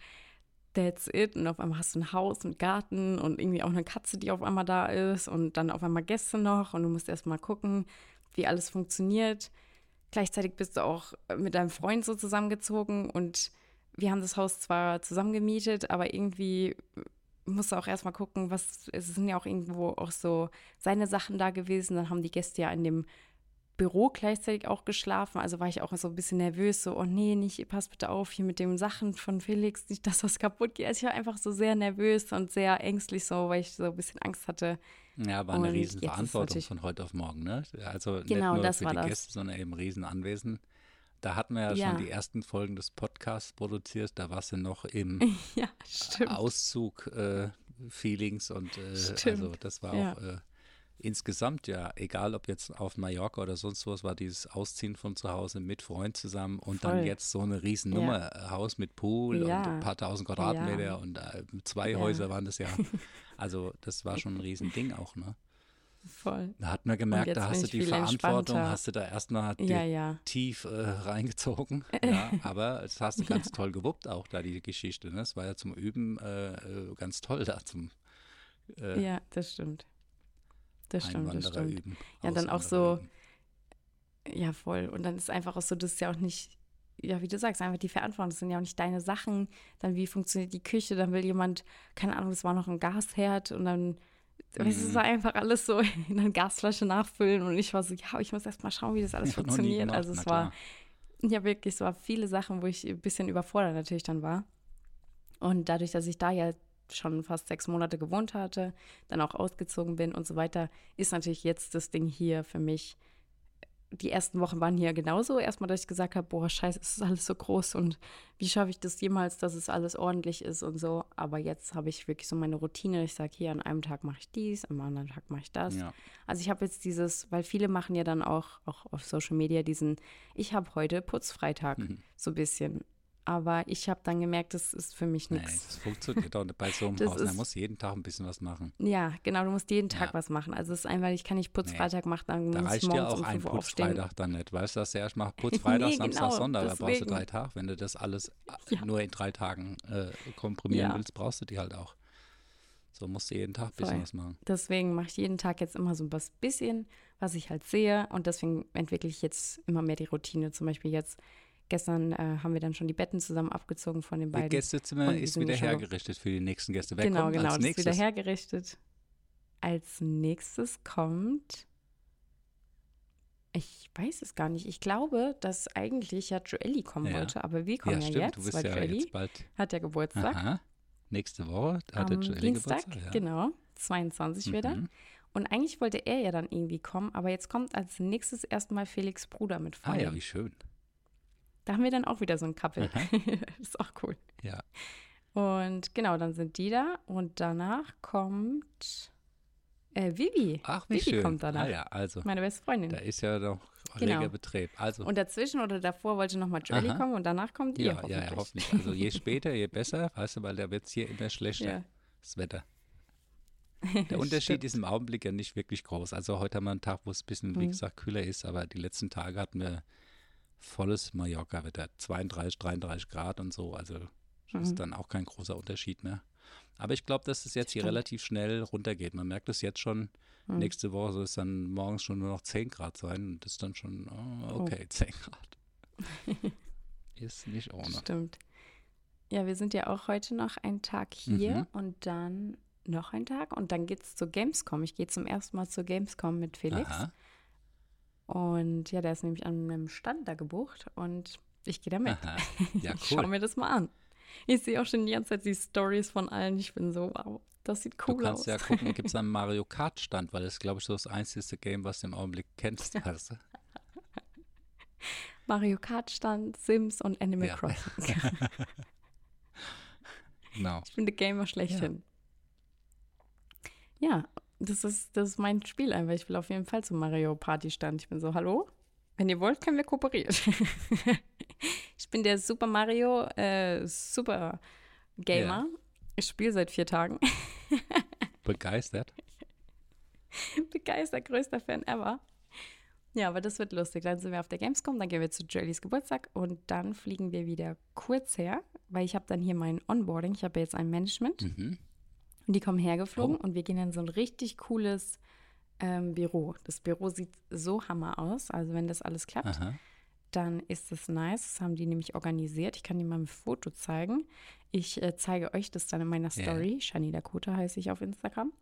that's it. Und auf einmal hast du ein Haus mit Garten und irgendwie auch eine Katze, die auf einmal da ist und dann auf einmal Gäste noch und du musst erst mal gucken, wie alles funktioniert. Gleichzeitig bist du auch mit deinem Freund so zusammengezogen und wir haben das Haus zwar zusammen gemietet, aber irgendwie musst du auch erstmal gucken, was, es sind ja auch irgendwo auch so seine Sachen da gewesen. Dann haben die Gäste ja in dem Büro gleichzeitig auch geschlafen. Also war ich auch so ein bisschen nervös, so, oh nee, nicht, pass bitte auf hier mit den Sachen von Felix, nicht, dass was kaputt geht. Also ich war einfach so sehr nervös und sehr ängstlich so, weil ich so ein bisschen Angst hatte. Ja, war eine Und Riesenverantwortung natürlich- von heute auf morgen, ne? Also Genau, nicht nur das für war die das. Gäste, sondern eben Riesenanwesen. Da hatten wir ja, Ja. schon die ersten Folgen des Podcasts produziert. Da warst du noch im Ja. Auszug, äh, Feelings und äh, also das war ja. auch äh, insgesamt ja, egal ob jetzt auf Mallorca oder sonst was, war dieses Ausziehen von zu Hause mit Freund zusammen und Voll. dann jetzt so eine Riesennummer, äh, Haus mit Pool Ja. und ein paar tausend Quadratmeter Ja. und äh, zwei Ja. Häuser waren das ja. Also das war schon ein Riesending auch, ne? Voll. Da hat man gemerkt, da hast du die Verantwortung, hast du da erstmal Ja, ja. tief äh, reingezogen. Ja, aber das hast du ganz toll gewuppt auch da, die Geschichte. Ne? Es war ja zum Üben äh, äh, ganz toll da zum äh, Ja, das stimmt. Das stimmt, das stimmt. üben. Ja, dann auch so- üben. Ja, voll. Und dann ist einfach auch so, das ist ja auch nicht, ja, wie du sagst, einfach die Verantwortung. Das sind ja auch nicht deine Sachen. Dann, wie funktioniert die Küche? Dann will jemand, keine Ahnung, es war noch ein Gasherd und dann, es Mhm. war einfach alles so in eine Gasflasche nachfüllen und ich war so, ja, ich muss erst mal schauen, wie das alles nie funktioniert. also es war, ja, wirklich, es war viele Sachen, wo ich ein bisschen überfordert natürlich dann war. Und dadurch, dass ich da ja schon fast sechs Monate gewohnt hatte, dann auch ausgezogen bin und so weiter, ist natürlich jetzt das Ding hier für mich. Die ersten Wochen waren hier genauso. Erstmal, dass ich gesagt habe, boah, scheiße, es ist alles so groß und wie schaffe ich das jemals, dass es alles ordentlich ist und so. Aber jetzt habe ich wirklich so meine Routine. Ich sage, hier an einem Tag mache ich dies, am anderen Tag mache ich das. Ja. Also ich habe jetzt dieses, weil viele machen ja dann auch, auch auf Social Media diesen, ich habe heute Putzfreitag, Mhm. so ein bisschen. Aber ich habe dann gemerkt, das ist für mich Nee, nichts. das funktioniert nicht bei so einem Das Haus. Man muss jeden Tag ein bisschen was machen. Ja, genau, du musst jeden Tag Ja. was machen. Also es ist einfach, ich kann nicht Putzfreitag machen, dann Da muss ich reicht dir morgens auch um ein 5 Uhr aufstehen. Putzfreitag dann nicht. Weißt du, dass du erst mal Putzfreitag, Nee, Samstag, genau, Sonntag, da brauchst du deswegen. drei Tage. Wenn du das alles äh, Ja. nur in drei Tagen äh, komprimieren Ja. willst, brauchst du die halt auch. So musst du jeden Tag ein bisschen was machen. Deswegen mache ich jeden Tag jetzt immer so ein bisschen, was ich halt sehe. Und deswegen entwickle ich jetzt immer mehr die Routine. Zum Beispiel jetzt, gestern äh, haben wir dann schon die Betten zusammen abgezogen von den beiden. Gästezimmer Und die ist wieder hergerichtet für die nächsten Gäste. Wer genau, genau, als das ist nächstes? wieder hergerichtet. Als nächstes kommt, ich weiß es gar nicht. Ich glaube, dass eigentlich ja Joelli kommen Ja. wollte, aber wir kommen ja, ja, stimmt, jetzt, du bist weil ja Joelli jetzt bald. hat ja Geburtstag. Aha. Nächste Woche hat der Am Joelli Dienstag, Geburtstag. Ja. genau, 22 wieder. Mhm. Und eigentlich wollte er ja dann irgendwie kommen, aber jetzt kommt als nächstes erstmal Felix Bruder mit Ah Freundin. ja, wie schön. Da haben wir dann auch wieder so ein Couple. Ist auch cool. Ja. Und genau, dann sind die da und danach kommt äh, Vivi. Ach, wie Vivi schön. kommt danach. Ah ja, also, Meine beste Freundin. da ist ja noch Genau. reger Betrieb. Also, Und dazwischen oder davor wollte nochmal Joelly Aha. kommen und danach kommt ihr ja, hoffentlich. ja, ja, hoffentlich. Also je später, je besser, weißt du, weil da wird es hier immer schlechter, Ja. das Wetter. Der Unterschied ist im Augenblick ja nicht wirklich groß. Also heute haben wir einen Tag, wo es ein bisschen, wie Mhm. gesagt, kühler ist, aber die letzten Tage hatten wir volles Mallorca-Wetter, 32, 33 Grad und so. Also das ist Mhm. dann auch kein großer Unterschied mehr. Aber ich glaube, dass es jetzt hier Stimmt. relativ schnell runtergeht. Man merkt es jetzt schon. Mhm. Nächste Woche soll es dann morgens schon nur noch 10 Grad sein. Und das ist dann schon, oh, okay, 10 Grad. ist nicht ohne. Stimmt. Ja, wir sind ja auch heute noch einen Tag hier Mhm. und dann noch einen Tag und dann geht's zur Gamescom. Ich gehe zum ersten Mal zur Gamescom mit Felix. Aha, Und ja, der ist nämlich an einem Stand da gebucht und ich gehe da mit. aha. Ja, cool. mir das mal an. Ich sehe auch schon die ganze Zeit die Stories von allen. Ich bin so, wow, das sieht Du cool kannst aus. ja gucken, gibt es einen Mario Kart Stand, weil das ist, glaube ich, so das einzige Game, was du im Augenblick kennst. Du? Mario Kart stand, Sims und Animal Ja. Crossing. Genau. Ich bin der Gamer schlechthin. Ja. Das ist, das ist mein Spiel einfach. Ich will auf jeden Fall zum Mario Party Stand. Ich bin so, hallo? Wenn ihr wollt, können wir kooperieren. ich bin der Super Mario äh, Super Gamer. Ich spiele seit vier Tagen. Begeistert. Begeistert, größter Fan ever. Ja, aber das wird lustig. Dann sind wir auf der Gamescom, dann gehen wir zu Jollies Geburtstag und dann fliegen wir wieder kurz her, weil ich habe dann hier mein Onboarding. Ich habe jetzt ein Management Mhm. Und die kommen hergeflogen Oh. und wir gehen in so ein richtig cooles ähm, Büro. Das Büro sieht so hammer aus. Also wenn das alles klappt, Aha. dann ist es nice. Das haben die nämlich organisiert. Ich kann dir mal ein Foto zeigen. Ich äh, zeige euch das dann in meiner. Story. Shani Dakota heiße ich auf Instagram.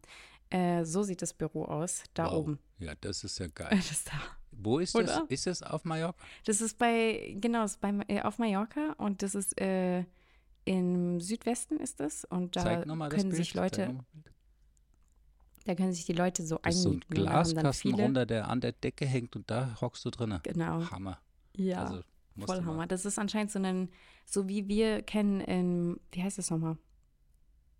Äh, so sieht das Büro aus, da wow. oben. Ja, das ist ja geil. Das ist da. Wo ist das? Oder? Ist das auf Mallorca? Das ist bei, genau, ist bei, äh, auf Mallorca und das ist äh, im Südwesten ist das und da können Bild. sich Leute, da können sich die Leute so Das ist so ein einmieten. Glaskasten runter, der an der Decke hängt und da hockst du drinne. Genau, Hammer. ja, Also, voll Hammer. Das ist anscheinend so ein, so wie wir kennen in, wie heißt das nochmal?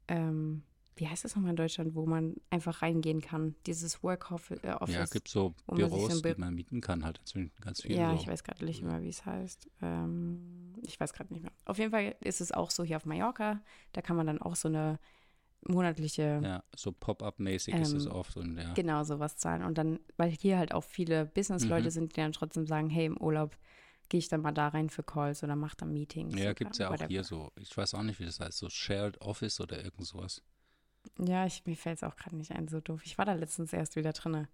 Ähm, wie heißt das nochmal in Deutschland, wo man einfach reingehen kann? Dieses Work Office. Äh, Ja, gibt so man Büros, ein Bi- die man mieten kann, halt inzwischen ganz viele. Ja, so. ich weiß gerade nicht mehr, wie es heißt. Ähm, ich weiß gerade nicht mehr. Auf jeden Fall ist es auch so hier auf Mallorca. Da kann man dann auch so eine monatliche, Ja, so Pop-up-mäßig ist es Ähm, oft und ja. genau sowas zahlen. Und dann, weil hier halt auch viele Business-Leute Mhm. sind, die dann trotzdem sagen, hey, im Urlaub gehe ich dann mal da rein für Calls oder mache dann Meetings. Ja, gibt es ja auch hier so, ich weiß auch nicht, wie das heißt, so Shared Office oder irgend sowas. Ja, ich, mir fällt es auch gerade nicht ein, so doof. Ich war da letztens erst wieder drinne.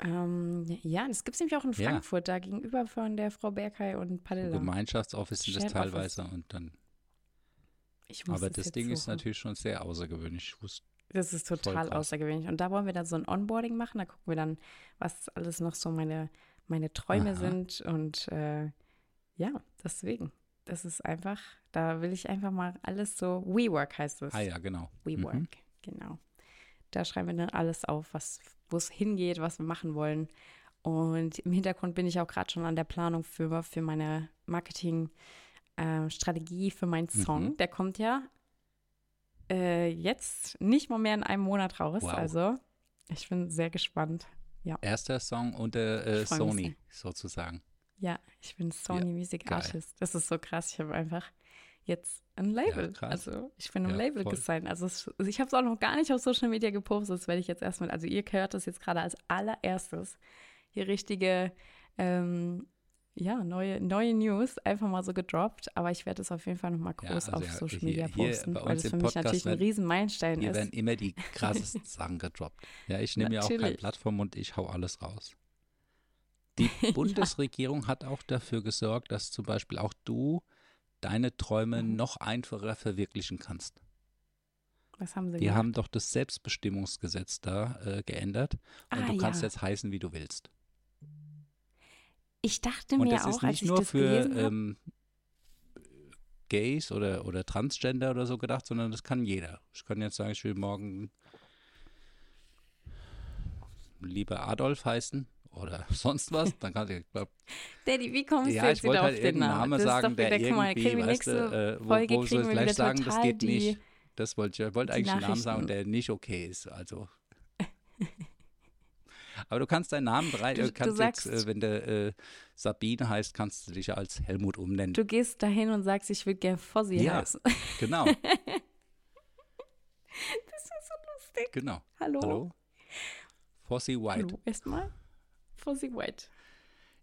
Ähm, ja, das gibt es nämlich auch in Ja. Frankfurt, da gegenüber von der Frau Berkay und Padilla. Gemeinschaftsoffice sind das teilweise und dann, Ich muss aber das jetzt Ding ist suchen. natürlich schon sehr außergewöhnlich. Ich wusste, Das ist total außergewöhnlich. Und da wollen wir dann so ein Onboarding machen. Da gucken wir dann, was alles noch so meine, meine Träume Aha. sind. Und äh, ja, deswegen. Das ist einfach, da will ich einfach mal alles so, WeWork heißt es. ah ja, genau. WeWork, Mhm. genau. Da schreiben wir dann alles auf, was, wo es hingeht, was wir machen wollen. Und im Hintergrund bin ich auch gerade schon an der Planung für, für meine Marketing-Strategie für meinen Song. Mhm. Der kommt ja äh, jetzt nicht mal mehr in einem Monat raus. Wow. Also ich bin sehr gespannt. Erster Song unter äh, Sony sozusagen. Ja, ich bin Sony Music geil. Artist. Das ist so krass. Ich habe einfach jetzt ein Label. krass. also ich bin im Ja, Label gesigned. Also es, also ich habe es auch noch gar nicht auf Social Media gepostet. Das werde ich jetzt erstmal. Also ihr hört das jetzt gerade als allererstes. Hier richtige, ähm, ja, neue, neue News einfach mal so gedroppt. Aber ich werde es auf jeden Fall nochmal Ja, groß also auf ja, Social hier- Media hier posten, bei weil das für mich Podcast natürlich ein werden- riesen Meilenstein Hier ist. werden immer die krassesten Sachen gedroppt. Ja, ich nehme ja auch keine. Plattform und ich hau alles raus. Die Bundesregierung hat auch dafür gesorgt, dass zum Beispiel auch du deine Träume Mhm. noch einfacher verwirklichen kannst. Was haben sie Die gemacht? haben doch das Selbstbestimmungsgesetz da äh, geändert und Ah, du kannst ja. jetzt heißen, wie du willst. Ich dachte mir das auch, ist als nicht ich nur das für gelesen habe, ähm, Gays oder, oder Transgender oder so gedacht, sondern das kann jeder. Ich kann jetzt sagen, ich will morgen lieber Adolf heißen oder sonst was. Dann kann ich, glaub, Daddy, wie kommst ja, du ich jetzt wieder halt auf den irgendeinen Namen? Namen Das ist sagen, doch der wieder, guck mal, kriegen wir du, nächste äh, wo, Folge wo kriegen wir gleich wieder sagen, das geht die, nicht. Das wollte ich, ich wollte eigentlich einen Namen sagen, der nicht okay ist. Also. Aber du kannst deinen Namen drei, Du- äh, du kannst sagst- jetzt, äh, wenn der äh, Sabine heißt, kannst du dich ja als Helmut umnennen. Du gehst dahin und sagst, ich will gern Fossi Ja. heißen. Genau, Das ist so lustig. genau. Hallo. Hallo? Fossi White. Hallo, erstmal. Fossi White.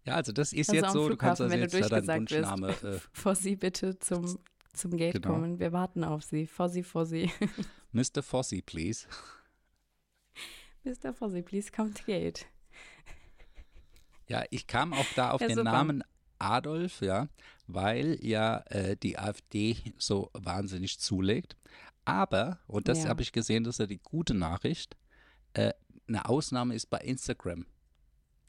Ja, also das ist Also jetzt so, du kannst also jetzt du ja deinen Wunschname, äh, Fossi, bitte zum, zum Gate Genau. kommen. Wir warten auf Sie. Fossi, Fossi. Mr. Fossi, please. Mr. Fossi, please come to gate. Ja, ich kam auch da auf Ja, den super. Namen Adolf, ja, weil ja äh, die AfD so wahnsinnig zulegt. Aber, und das Ja. habe ich gesehen, das ist ja die gute Nachricht, äh, eine Ausnahme ist bei Instagram.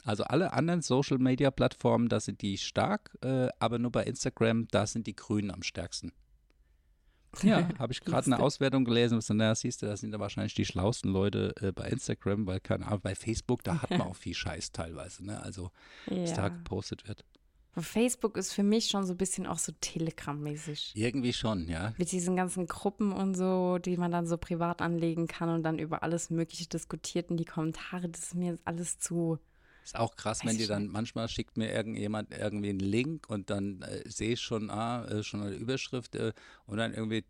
Also alle anderen Social-Media-Plattformen, da sind die stark, äh, aber nur bei Instagram, da sind die Grünen am stärksten. Ja, habe ich gerade eine. Auswertung gelesen. Und na, siehst du, da sind da wahrscheinlich die schlausten Leute äh, bei Instagram, weil keine Ahnung, bei Facebook, da hat man auch viel Scheiß teilweise. Ne? Also, was da Ja. gepostet wird. Facebook ist für mich schon so ein bisschen auch so Telegram-mäßig. Irgendwie schon, ja. Mit diesen ganzen Gruppen und so, die man dann so privat anlegen kann und dann über alles Mögliche diskutiert in die Kommentare. Das ist mir alles zu. Ist auch krass, Weiß wenn die dann, manchmal schickt mir irgendjemand irgendwie einen Link und dann äh, sehe ich schon, ah, äh, schon eine Überschrift äh, und dann irgendwie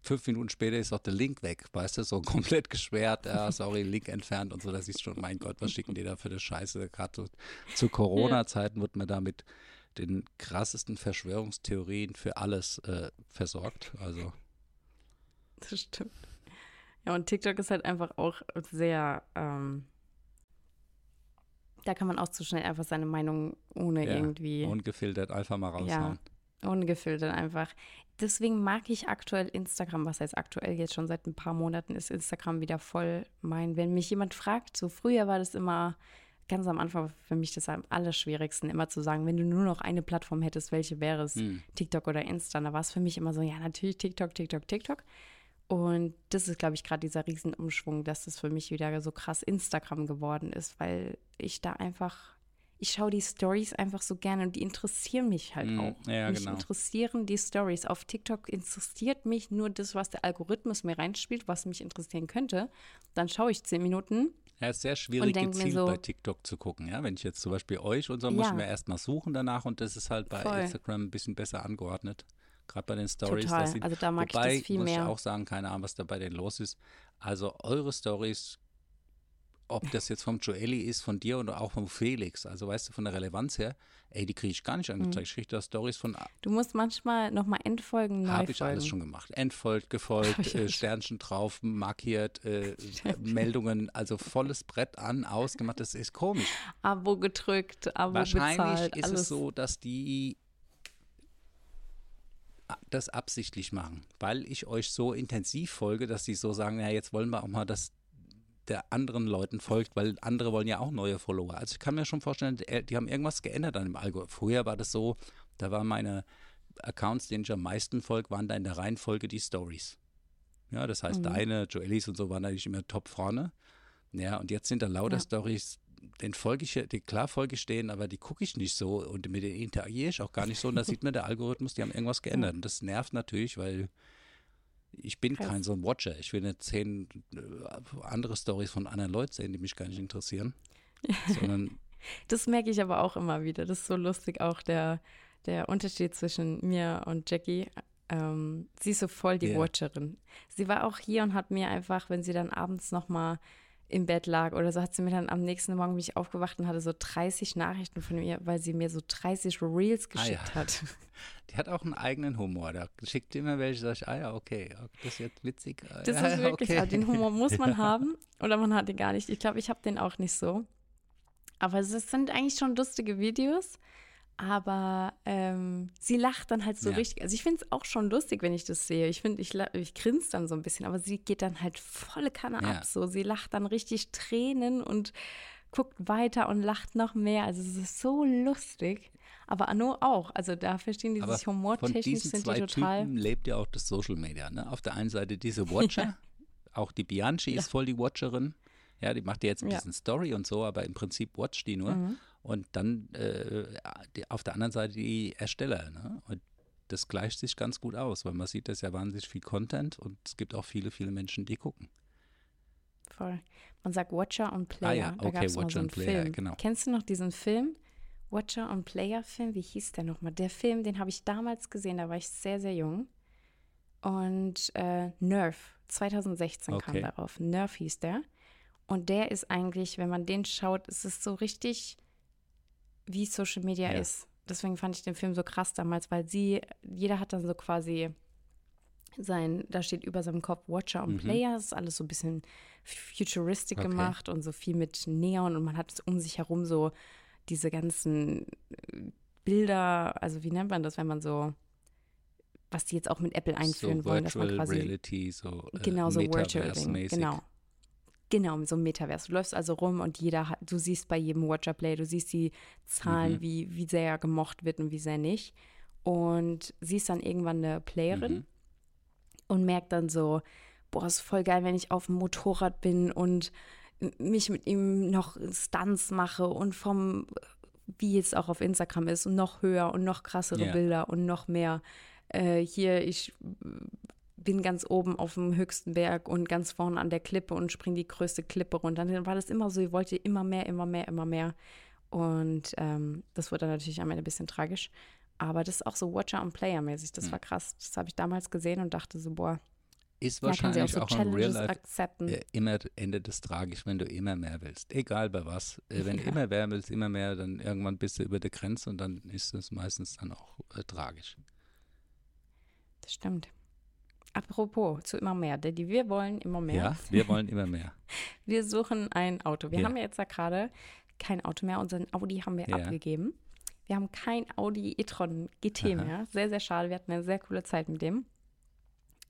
fünf Minuten später ist auch der Link weg, weißt du, so komplett geschwert, ja, sorry, Link entfernt und so, da siehst du schon, mein Gott, was schicken die da für eine Scheiße? Gerade zu Corona-Zeiten wird man da mit den krassesten Verschwörungstheorien für alles äh, versorgt, also Das stimmt. Ja, und TikTok ist halt einfach auch sehr. Ähm, da kann man auch zu schnell einfach seine Meinung ohne Ja, irgendwie. ungefiltert einfach mal raushauen. Ungefiltert einfach. Deswegen mag ich aktuell Instagram, was heißt aktuell jetzt schon seit ein paar Monaten ist Instagram wieder voll mein. Wenn mich jemand fragt, so früher war das immer ganz am Anfang für mich das am allerschwierigsten, immer zu sagen, wenn du nur noch eine Plattform hättest, welche wäre es? Hm. TikTok oder Insta? Da war es für mich immer so, ja, natürlich TikTok, TikTok, TikTok. Und das ist, glaube ich, gerade dieser Riesenumschwung, dass es für mich wieder so krass Instagram geworden ist, weil ich da einfach, ich schaue die Stories einfach so gerne und die interessieren mich halt Mm, auch. ja, mich genau. interessieren die Stories. Auf TikTok interessiert mich nur das, was der Algorithmus mir reinspielt, was mich interessieren könnte. Dann schaue ich zehn Minuten. Ja, ist sehr schwierig, gezielt so- bei TikTok zu gucken. Ja, wenn ich jetzt zum Beispiel euch und so, muss Ja. ich mir erstmal suchen danach und das ist halt bei Voll. Instagram ein bisschen besser angeordnet. Gerade bei den Stories. Total. dass sie- Also da mag ich Wobei, das viel muss mehr. ich auch sagen, keine Ahnung, was da bei denen los ist. Also eure Stories, ob das jetzt vom Joeli ist, von dir oder auch vom Felix, also weißt du, von der Relevanz her, ey, die kriege ich gar nicht Mhm. angezeigt. Ich kriege da Stories von, Du musst manchmal nochmal Endfolgen neu habe ich alles schon gemacht. Entfolgt, gefolgt, ich äh. Sternchen drauf, markiert, äh, Meldungen, also volles Brett an, ausgemacht. Das ist komisch. Abo gedrückt, Abo Wahrscheinlich bezahlt, ist alles. es so, dass die das absichtlich machen, weil ich euch so intensiv folge, dass sie so sagen, ja, jetzt wollen wir auch mal, dass der anderen Leuten folgt, weil andere wollen ja auch neue Follower. Also ich kann mir schon vorstellen, die haben irgendwas geändert an dem Algorithmus. Früher war das so, da waren meine Accounts, denen ich am meisten folge, waren da in der Reihenfolge die Stories. Ja, das heißt, Mhm. deine, Joellis und so waren natürlich immer top vorne. Ja, und jetzt sind da lauter Ja. Stories, den folge ich, die, klar folge ich denen, aber die gucke ich nicht so und mit denen interagiere ich auch gar nicht so. Und da sieht man, der Algorithmus, die haben irgendwas geändert. Und das nervt natürlich, weil ich bin Krass. kein so ein Watcher. Ich will nicht zehn äh, andere Stories von anderen Leuten sehen, die mich gar nicht interessieren. Sondern, Das merke ich aber auch immer wieder. Das ist so lustig, auch der, der Unterschied zwischen mir und Jackie. Ähm, sie ist so voll die Ja. Watcherin. Sie war auch hier und hat mir einfach, wenn sie dann abends nochmal im Bett lag oder so, hat sie mir dann am nächsten Morgen mich aufgewacht und hatte so 30 Nachrichten von mir, weil sie mir so 30 Reels Ah, ja. geschickt hat. die hat auch einen eigenen Humor. Da schickt immer welche, sag ich, ah ja, okay, das ist jetzt witzig. Ah, Das ja, ist wirklich, okay. also den Humor muss man haben oder man hat den gar nicht. Ich glaube, ich habe den auch nicht so. Aber es sind eigentlich schon lustige Videos. Aber ähm, sie lacht dann halt so Ja. richtig. Also ich finde es auch schon lustig, wenn ich das sehe. Ich finde, ich, ich grinse dann so ein bisschen, aber sie geht dann halt volle Kanne Ja. ab. So, sie lacht dann richtig Tränen und guckt weiter und lacht noch mehr. Also es ist so lustig. Aber Anno auch. Also da verstehen die Aber sich humortechnisch, sind zwei die total. Typen lebt ja auch das Social Media. Ne? Auf der einen Seite diese Watcher, auch die Bianchi ist voll die Watcherin. Ja, die macht ja jetzt ein bisschen Story und so, aber im Prinzip watcht die nur. Mhm. Und dann äh, die, auf der anderen Seite die Ersteller. Ne? Und das gleicht sich ganz gut aus, weil man sieht, das ist ja wahnsinnig viel Content und es gibt auch viele, viele Menschen, die gucken. Voll. Man sagt Watcher und Player. Ah ja, da okay, gab's mal Watcher so einen und Player, Film. genau. Kennst du noch diesen Film? Watcher und Player Film, wie hieß der nochmal? Der Film, den habe ich damals gesehen, da war ich sehr, sehr jung. Und äh, Nerf, 2016 Okay. kam darauf. Nerf hieß der. Und der ist eigentlich, wenn man den schaut, ist es so richtig, wie Social Media Ja. ist. Deswegen fand ich den Film so krass damals, weil sie, jeder hat dann so quasi sein, da steht über seinem Kopf Watcher und Mhm. Player, ist alles so ein bisschen futuristic Okay. gemacht und so viel mit Neon und man hat um sich herum so diese ganzen äh, Bilder, also wie nennt man das, wenn man so, was die jetzt auch mit Apple einführen so wollen, dass man quasi Reality, so äh, genau so Virtual Ding, Metaverse-mäßig. Genau. So ein Metaverse. Du läufst also rum und jeder hat, du siehst bei jedem Watcher Play, du siehst die Zahlen, Mhm. wie, wie sehr er gemocht wird und wie sehr nicht. Und siehst dann irgendwann eine Playerin Mhm. und merkt dann so, boah, ist voll geil, wenn ich auf dem Motorrad bin und mich mit ihm noch Stunts mache und vom, wie jetzt auch auf Instagram ist, und noch höher und noch krassere Ja. Bilder und noch mehr. Äh, hier, ich bin ganz oben auf dem höchsten Berg und ganz vorne an der Klippe und springe die größte Klippe runter. Dann war das immer so, ich wollte immer mehr, immer mehr, immer mehr. Und ähm, das wurde dann natürlich am Ende ein bisschen tragisch. Aber das ist auch so Watcher- und Player-mäßig. Das Hm. war krass. Das habe ich damals gesehen und dachte so, boah, Ist sie auch wahrscheinlich so auch, im Real Life akzepten. äh, immer endet es tragisch, wenn du immer mehr willst. Egal bei was. Äh, wenn du Ja. immer mehr willst, immer mehr, dann irgendwann bist du über der Grenze und dann ist es meistens dann auch äh, tragisch. Das stimmt. Apropos zu immer mehr, Daddy, wir wollen immer mehr. Ja, wir wollen immer mehr. Wir suchen ein Auto. Wir Ja. haben ja jetzt ja gerade kein Auto mehr. Unseren Audi haben wir Ja. abgegeben. Wir haben kein Audi e-tron GT Aha. mehr. Sehr, sehr schade. Wir hatten eine sehr coole Zeit mit dem.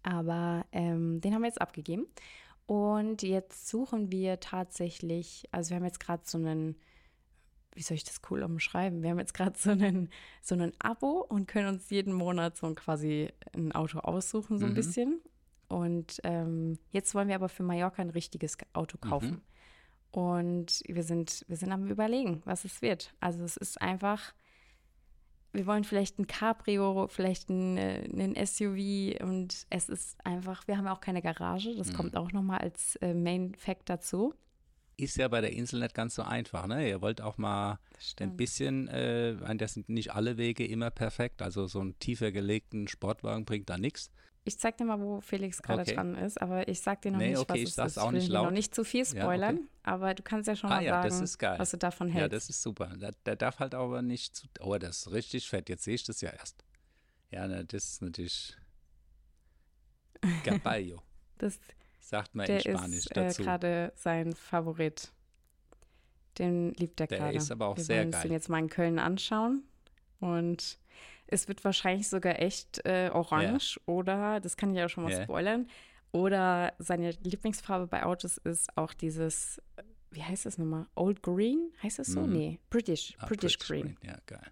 Aber ähm, den haben wir jetzt abgegeben. Und jetzt suchen wir tatsächlich, also wir haben jetzt gerade so einen, wie soll ich das cool umschreiben? Wir haben jetzt gerade so einen, so einen Abo und können uns jeden Monat so ein quasi ein Auto aussuchen, so ein Mhm. bisschen. Und ähm, jetzt wollen wir aber für Mallorca ein richtiges Auto kaufen. Mhm. Und wir sind, wir sind am Überlegen, was es wird. Also es ist einfach, wir wollen vielleicht ein Cabrio, vielleicht ein, äh, ein SUV und es ist einfach, wir haben ja auch keine Garage, das Mhm. kommt auch nochmal als äh, Main Fact dazu. Ist ja bei der Insel nicht ganz so einfach, ne? Ihr wollt auch mal ein bisschen, äh, das sind nicht alle Wege immer perfekt, also so einen tiefer gelegten Sportwagen bringt da nichts. Ich zeig dir mal, wo Felix gerade Okay. dran ist, aber ich sag dir noch Nee, nicht, okay, was ich es sag's ist. auch ich will nicht hier noch laut. nicht zu viel Ja, okay. spoilern, aber du kannst ja schon Ah mal ja, sagen, das ist geil. was du davon Ja, hältst. das ist super. Der, der darf halt aber nicht zu. Oh, das ist richtig fett. Jetzt sehe ich das ja erst. Ja, ne, das ist natürlich. Caballo, das, sagt man in der Spanisch ist äh, dazu. gerade sein Favorit. Den liebt er Der gerade. ist aber auch Wir sehr wollen uns geil. den jetzt mal in Köln anschauen. Und es wird wahrscheinlich sogar echt äh, orange oder, das kann ich auch schon mal Ja. spoilern, oder seine Lieblingsfarbe bei Autos ist auch dieses, äh, wie heißt das nochmal? Old Green? Heißt das so? Mhm. Nee, British, Ah, British, Green. Ja, geil.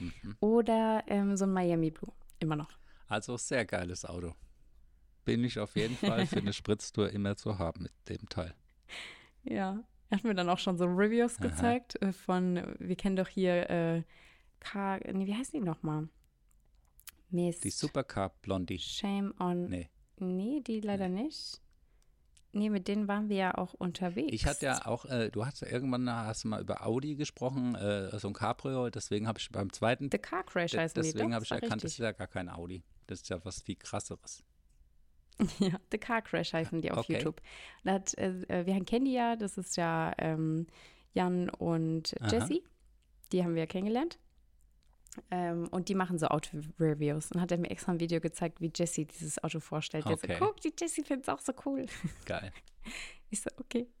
Mhm. Oder ähm, so ein Miami Blue. Immer noch. Also sehr geiles Auto. Bin ich auf jeden Fall für eine Spritztour immer zu haben mit dem Teil. Ja. Er hat mir dann auch schon so Reviews Aha. gezeigt äh, von, wir kennen doch hier äh, Car, nee, wie heißt die nochmal? Miss Die Supercar Blondie. Shame on. Nee. Nee, die leider nicht. Nee, mit denen waren wir ja auch unterwegs. Ich hatte ja auch, äh, du hast ja irgendwann hast du mal über Audi gesprochen, äh, so ein Cabrio, deswegen habe ich beim zweiten, The Car Crash die, deswegen habe ich erkannt, das ist richtig. ja gar kein Audi. Das ist ja was viel krasseres. Ja, The Car Crash heißen die auf Okay. YouTube. Hat, äh, äh, wir kennen die ja, das ist ja ähm, Jan und Aha. Jessie. Die haben wir kennengelernt. Ähm, und die machen so Auto-Reviews. Und hat er mir extra ein Video gezeigt, wie Jessie dieses Auto vorstellt. Der Okay. so, guck, die Jessie findet es auch so cool. Geil. Ich so, okay.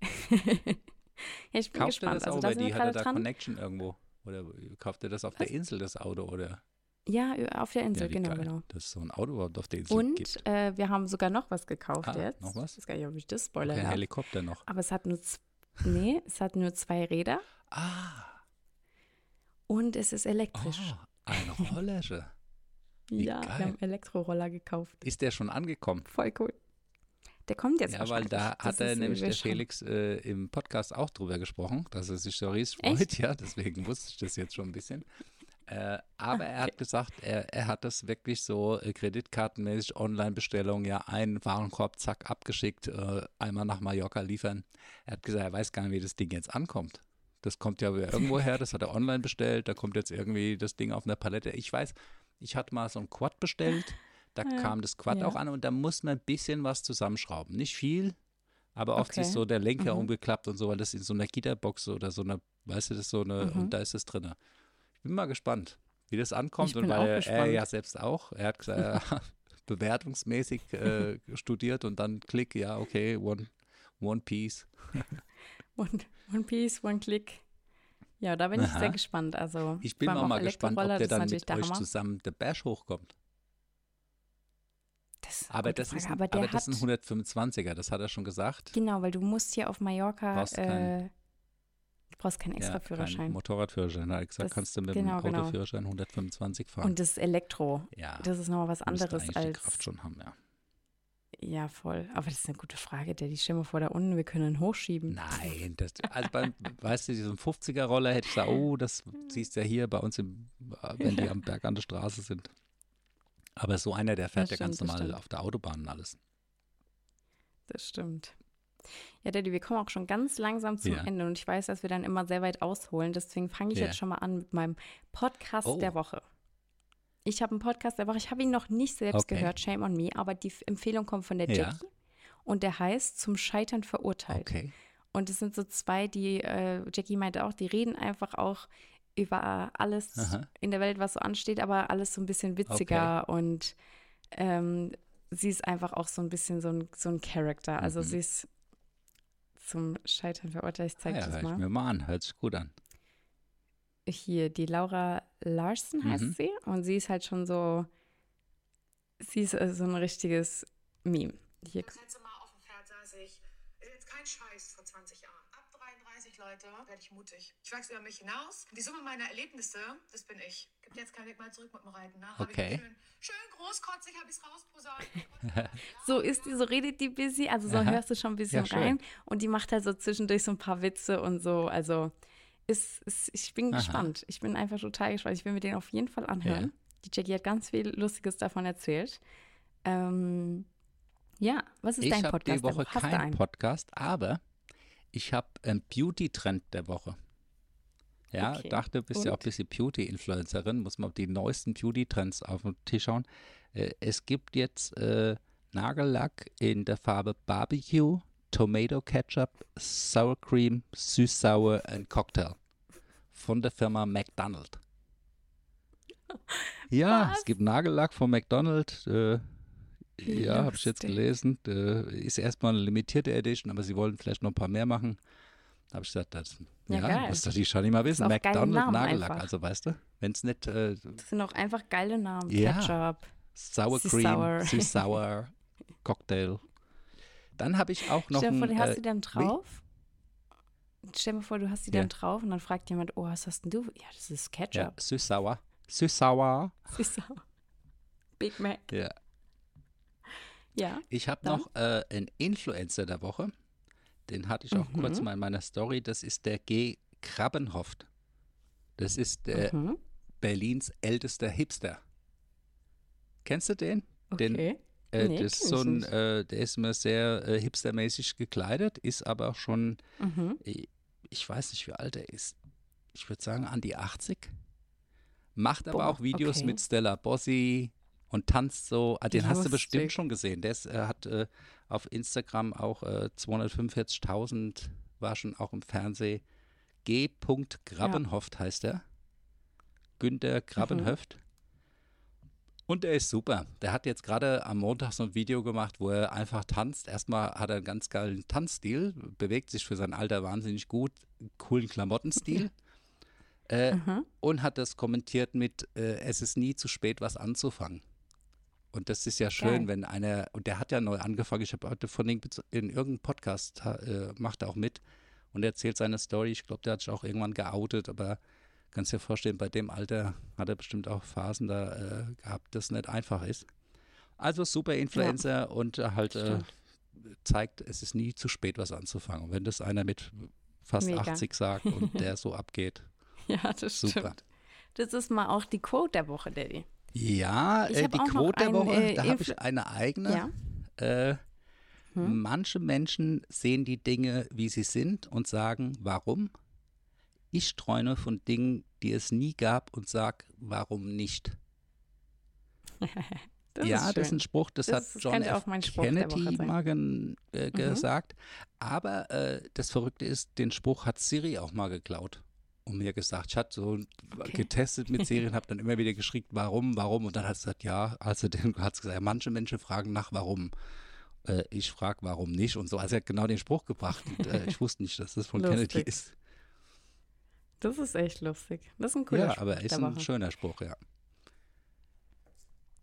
ja, ich bin Kauft er gespannt. das Also auch bei die? Hat er da dran. Connection irgendwo? Oder kauft er das auf der Insel, das Auto? Oder? Ja, auf der Insel, ja, genau, geil, genau. Dass es so ein Auto überhaupt auf der Insel gibt. Und äh, wir haben sogar noch was gekauft Ah, jetzt. noch was? Ich weiß gar nicht, ob ich das spoilern Kein darf. Helikopter noch. Aber es hat nur, nee, es hat nur zwei Räder Ah, und es ist elektrisch. oh, ein Rollerche. wie ja, geil. wir haben Elektroroller gekauft. Ist der schon angekommen? Voll cool. Der kommt jetzt Ja, weil da hat er nämlich der Felix äh, im Podcast auch drüber gesprochen, dass er sich so riesig freut. Ja, deswegen wusste ich das jetzt schon ein bisschen. Äh, aber er hat gesagt, er, er hat das wirklich so äh, kreditkartenmäßig Online-Bestellung, ja, einen Warenkorb, zack, abgeschickt, äh, einmal nach Mallorca liefern. Er hat gesagt, er weiß gar nicht, wie das Ding jetzt ankommt. Das kommt ja irgendwo her, das hat er online bestellt, da kommt jetzt irgendwie das Ding auf einer Palette. Ich weiß, ich hatte mal so ein Quad bestellt, da Ja. kam das Quad Ja. auch an und da muss man ein bisschen was zusammenschrauben. Nicht viel, aber oft Okay. ist so der Lenker Mhm. umgeklappt und so, weil das in so einer Gitterbox oder so eine, weißt du, das ist so eine, Mhm. und da ist es drin. Ich bin mal gespannt, wie das ankommt Ich und bin auch weil er, er gespannt. ja selbst auch, er hat er hat bewertungsmäßig äh, studiert und dann klick, ja, okay, one, one piece. One, one Piece, One Click. Ja, da bin ich Aha. sehr gespannt. Also, Ich bin auch mal gespannt, ob der dann mit der euch Hammer. zusammen der Bash hochkommt. Das Aber das, Frage. ist, aber der aber das ist ein 125er, das hat er schon gesagt. Genau, weil du musst hier auf Mallorca, äh, brauchst keinen extra ja, kein Führerschein. Motorradführerschein. Da Das- kannst du mit genau, dem genau. Autoführerschein 125 fahren. Und das ist Elektro. ja, Das ist nochmal was anderes als. die Kraft schon haben, ja. Ja, voll. Aber das ist eine gute Frage. Der, die Stimme vor da unten, wir können ihn hochschieben. Nein, das, also beim, weißt du, diesen 50er-Roller hätte ich gesagt, oh, das siehst du ja hier bei uns, im, äh, wenn die am Berg an der Straße sind. Aber so einer, der fährt Das ja ganz stimmt, das normal stimmt. auf der Autobahn und alles. Das stimmt. Ja, Daddy, wir kommen auch schon ganz langsam zum Ja. Ende und ich weiß, dass wir dann immer sehr weit ausholen. Deswegen fange ich Ja. jetzt schon mal an mit meinem Podcast Oh. der Woche. Ich habe einen Podcast der Woche. Ich habe ihn noch nicht selbst Okay. gehört, shame on me, aber die Empfehlung kommt von der Ja. Jackie und der heißt Zum Scheitern verurteilt. Okay. Und es sind so zwei, die, äh, Jackie meinte auch, die reden einfach auch über alles Aha. in der Welt, was so ansteht, aber alles so ein bisschen witziger und ähm, sie ist einfach auch so ein bisschen so ein, so ein Charakter. Also Mhm. sie ist zum Scheitern verurteilt. Ich Ah, zeige ja, hör das ich mal. mir mal an, hört sich gut an. Hier, die Laura Larson heißt Mhm. sie und sie ist halt schon so, sie ist äh, so ein richtiges Meme. Hier, Das letzte Mal auf dem Pferd saß ich, ist jetzt kein Scheiß, vor 20 Jahren. Ab 33 Leute, werde ich mutig. Ich wachse über mich hinaus. Die Summe meiner Erlebnisse, das bin ich. Gibt jetzt keinen Weg mal zurück mit dem Reiten. Ne? Okay. Ich schön, schön großkotzig habe ich es rausposaunt. So ist die, so redet die busy, also so Aha. hörst du schon ein bisschen Ja, rein. Und die macht halt so zwischendurch so ein paar Witze und so. Also ist, ist, ich bin Aha. gespannt. Ich bin einfach total gespannt. Ich will mir den auf jeden Fall anhören. Ja. Die Jackie hat ganz viel Lustiges davon erzählt. Ähm, ja, was ist Ich dein habe Podcast? die Woche der Woche? Keinen einen? Podcast, aber ich habe einen Beauty-Trend der Woche. Ja, Okay. dachte, du bist ja auch ein Und? bisschen Beauty-Influencerin, muss man die neuesten Beauty-Trends auf den Tisch schauen. Äh, es gibt jetzt äh, Nagellack in der Farbe Barbecue, Tomato Ketchup, Sour Cream, Süß-Sauer und Cocktail von der Firma McDonald's. Ja, Was? es gibt Nagellack von McDonald's. Äh, ja, habe ich jetzt gelesen. Äh, ist erstmal eine limitierte Edition, aber sie wollen vielleicht noch ein paar mehr machen. Da habe ich gesagt, das, Ja, ja, das, das die schon nicht mal wissen. McDonald's Nagellack, einfach. also weißt du, wenn es nicht äh, Das sind auch einfach geile Namen. Ja. Ketchup. Sour Süß Cream, Sour. Süß-Sauer, Cocktail. Dann habe ich auch noch Stell dir vor, du hast äh, die dann drauf. Stell dir vor, du hast die Ja. dann drauf und dann fragt jemand, oh, was hast denn du? Ja, das ist ja, Ketchup. Süß-Sauer. Süß-Sauer. Süß-sauer. Big Mac. Ja. Ja. Ich habe noch äh, einen Influencer der Woche. Den hatte ich auch kurz Mhm. mal in meiner Story. Das ist der G. Krabbenhoft. Das ist der Mhm. Berlins ältester Hipster. Kennst du den? Den, Okay. Äh, Nee, das ist so ein, äh, der ist immer sehr äh, hipstermäßig gekleidet, ist aber auch schon, Mhm. äh, ich weiß nicht, wie alt er ist. Ich würde sagen, an die 80. Macht aber Boah, auch Videos okay. mit Stella Bossi und tanzt so. Ah, den hast du bestimmt schon gesehen. Der ist, äh, hat äh, auf Instagram auch äh, 245.000, war schon auch im Fernsehen. G. Grabbenhoft heißt er. Günter Mhm. Grabbenhöft. Und er ist super. Der hat jetzt gerade am Montag so ein Video gemacht, wo er einfach tanzt. Erstmal hat er einen ganz geilen Tanzstil, bewegt sich für sein Alter wahnsinnig gut, coolen Klamottenstil. Äh, Mhm. und hat das kommentiert mit, äh, es ist nie zu spät, was anzufangen. Und das ist ja schön, Geil. wenn einer, und der hat ja neu angefangen, ich habe heute von in irgendeinem Podcast, äh, macht er auch mit und erzählt seine Story. Ich glaube, der hat sich auch irgendwann geoutet, aber kannst dir vorstellen, bei dem Alter hat er bestimmt auch Phasen da äh, gehabt, das nicht einfach ist. Also super Influencer und äh, halt äh, zeigt, es ist nie zu spät, was anzufangen. Und wenn das einer mit fast Mega. 80 sagt und der so abgeht, Ja, das super. stimmt. Das ist mal auch die Quote der Woche, Daddy. Ja, äh, die Quote der Woche, äh, da habe ich eine eigene. Ja. Äh, Hm? Manche Menschen sehen die Dinge, wie sie sind und sagen, warum? Ich träume von Dingen, die es nie gab und sag, warum nicht? Das ja, das ist ein Spruch, das, Das hat John F. Kennedy mal gen, äh, Mhm. gesagt. Aber äh, das Verrückte ist, den Spruch hat Siri auch mal geklaut und mir gesagt. Ich hatte so Okay. getestet mit Siri und habe dann immer wieder geschrieben, warum, warum? Und dann hat sie gesagt, ja, also dann hat sie gesagt, manche Menschen fragen nach warum. Äh, ich frage, warum nicht und so. Also er hat genau den Spruch gebracht. Und, äh, ich wusste nicht, dass das von Kennedy Lustig. ist. Das ist echt lustig. Das ist ein cooler ja, Spruch aber ist der ein Woche. schöner Spruch, ja.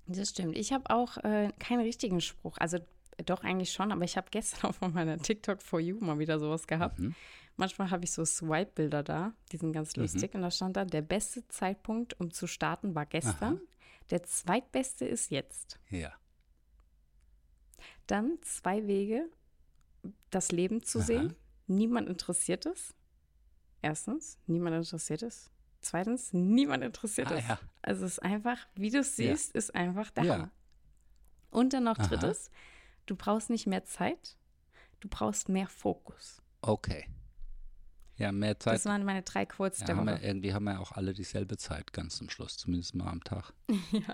Das stimmt. Ich habe auch äh, keinen richtigen Spruch. Also doch eigentlich schon, aber ich habe gestern auch von meiner TikTok for You mal wieder sowas gehabt. Mhm. Manchmal habe ich so Swipe-Bilder da, die sind ganz lustig. Und da stand da, der beste Zeitpunkt, um zu starten, war gestern. Aha. Der zweitbeste ist jetzt. Ja. Dann zwei Wege, das Leben zu Aha. sehen. Niemand interessiert es. Erstens, niemand interessiert es. Zweitens, niemand interessiert Ah, es. ja. Also es ist einfach, wie du es Ja. siehst, ist einfach der Ja. Hammer. Und dann noch Aha. drittes, du brauchst nicht mehr Zeit, du brauchst mehr Fokus. Okay. Ja, mehr Zeit. Das waren meine drei Quotes Ja, der haben wir, Woche. irgendwie haben wir auch alle dieselbe Zeit ganz zum Schluss, zumindest mal am Tag. ja.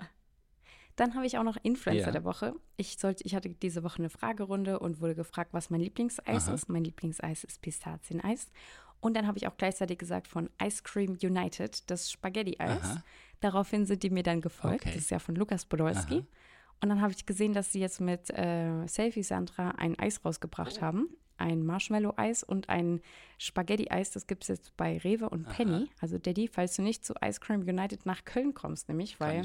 Dann habe ich auch noch Influencer Ja. der Woche. Ich, sollte, ich hatte diese Woche eine Fragerunde und wurde gefragt, was mein Lieblingseis Aha. ist. Mein Lieblingseis ist Pistazieneis. Und dann habe ich auch gleichzeitig gesagt von Ice Cream United, das Spaghetti-Eis. Daraufhin sind die mir dann gefolgt. Okay. Das ist ja von Lukas Podolski. Aha. Und dann habe ich gesehen, dass sie jetzt mit äh, Selfie Sandra ein Eis rausgebracht haben. Ein Marshmallow-Eis und ein Spaghetti-Eis. Das gibt es jetzt bei Rewe und Penny. Also Daddy, falls du nicht zu Ice Cream United nach Köln kommst, nämlich, weil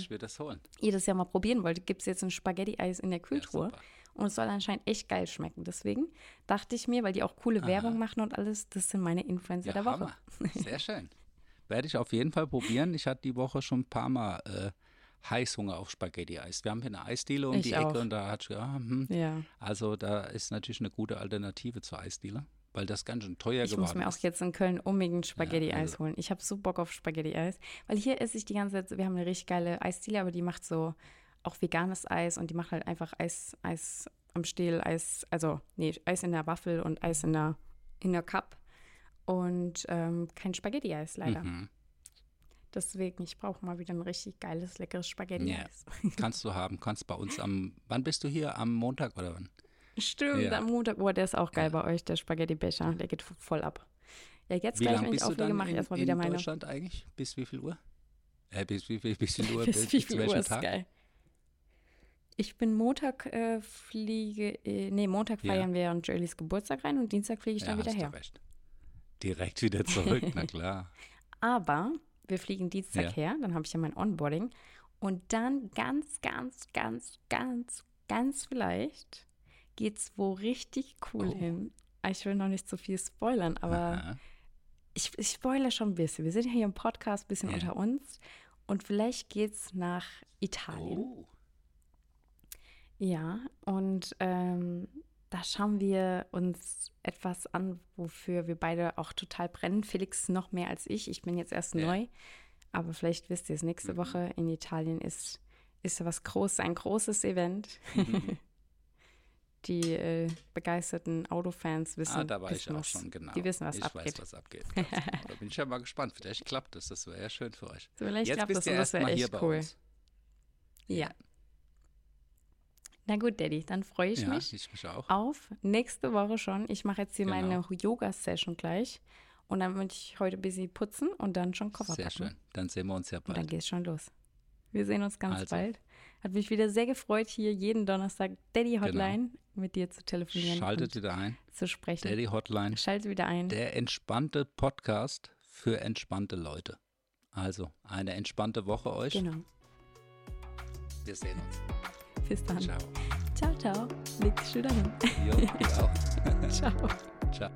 ihr das ja mal probieren wollt, gibt es jetzt ein Spaghetti-Eis in der Kühltruhe. super. und es soll anscheinend echt geil schmecken. Deswegen dachte ich mir, weil die auch coole Werbung machen und alles, das sind meine Influencer Ja, der Woche. Hammer. Sehr schön. Werde ich auf jeden Fall probieren. Ich hatte die Woche schon ein paar Mal äh, Heißhunger auf Spaghetti-Eis. Wir haben hier eine Eisdiele um Ich die Ecke auch. und da hat ich, ja, hm. Ja. also da ist natürlich eine gute Alternative zur Eisdiele, weil das ganz schön teuer Ich geworden muss mir auch ist. jetzt in Köln unbedingt Spaghetti-Eis also- holen. Ich habe so Bock auf Spaghetti-Eis. Weil hier esse ich die ganze Zeit, wir haben eine richtig geile Eisdiele, aber die macht so auch veganes Eis und die macht halt einfach Eis, Eis am Stiel, Eis, also nee, Eis in der Waffel und Eis in der, in der Cup. Und ähm, kein Spaghetti-Eis leider. Mhm. Deswegen, ich brauche mal wieder ein richtig geiles, leckeres Spaghetti-Eis. Kannst du haben, kannst bei uns am, wann bist du hier? Am Montag oder wann? Stimmt, Ja. am Montag, boah, der ist auch geil bei euch, der Spaghetti-Becher, der geht voll ab. Ja, jetzt Wie gleich, wenn ich auflege, mache ich erstmal wieder meine. Deutschland eigentlich? Bis wie viel Uhr? Äh, bis wie viel, bis wie viel Uhr? Bis wie viel Uhr ist Tag? geil. Ich bin Montag äh, fliege, äh, nee, Montag Ja. feiern wir an Jolys Geburtstag rein und Dienstag fliege ich dann ja, wieder her. recht. Direkt wieder zurück, na klar. Aber wir fliegen Dienstag Ja. her, dann habe ich ja mein Onboarding. Und dann ganz, ganz, ganz, ganz, ganz vielleicht geht's wo richtig cool Oh. hin. Ich will noch nicht zu viel spoilern, aber Aha. ich, ich spoilere schon ein bisschen. Wir sind hier im Podcast ein bisschen Ja. unter uns. Und vielleicht geht's nach Italien. Oh. Ja, und ähm, da schauen wir uns etwas an, wofür wir beide auch total brennen. Felix noch mehr als ich. Ich bin jetzt erst Ja. neu, aber vielleicht wisst ihr es, nächste Mhm. Woche in Italien ist, ist was Großes, ein großes Event. Mhm. Die äh, begeisterten Autofans wissen, Ah, da war ich auch was, schon, genau. die wissen, was ich abgeht. weiß, was abgeht. Da bin ich ja mal gespannt. Vielleicht klappt das. Das wäre ja schön für euch. So, vielleicht Jetzt klappt bist das und das wäre echt bei cool. Ja. Na gut, Daddy, dann freue ich ja, mich. ich mich auch. auf nächste Woche schon. Ich mache jetzt hier Genau. meine Yoga-Session gleich. Und dann würde ich heute ein bisschen putzen und dann schon Koffer Sehr packen. schön. Dann sehen wir uns ja Und dann bald. geht es schon los. Wir sehen uns ganz Also. bald. Hat mich wieder sehr gefreut, hier jeden Donnerstag Daddy Hotline mit dir zu telefonieren Genau. Schaltet wieder ein. zu sprechen. Daddy Hotline. Schalte wieder ein. Der entspannte Podcast für entspannte Leute. Also, eine entspannte Woche euch. Genau. Wir sehen uns. Bis dann. Ciao. Ciao, ciao. Leg dich wieder hin. Jo, auch. ciao. Ciao.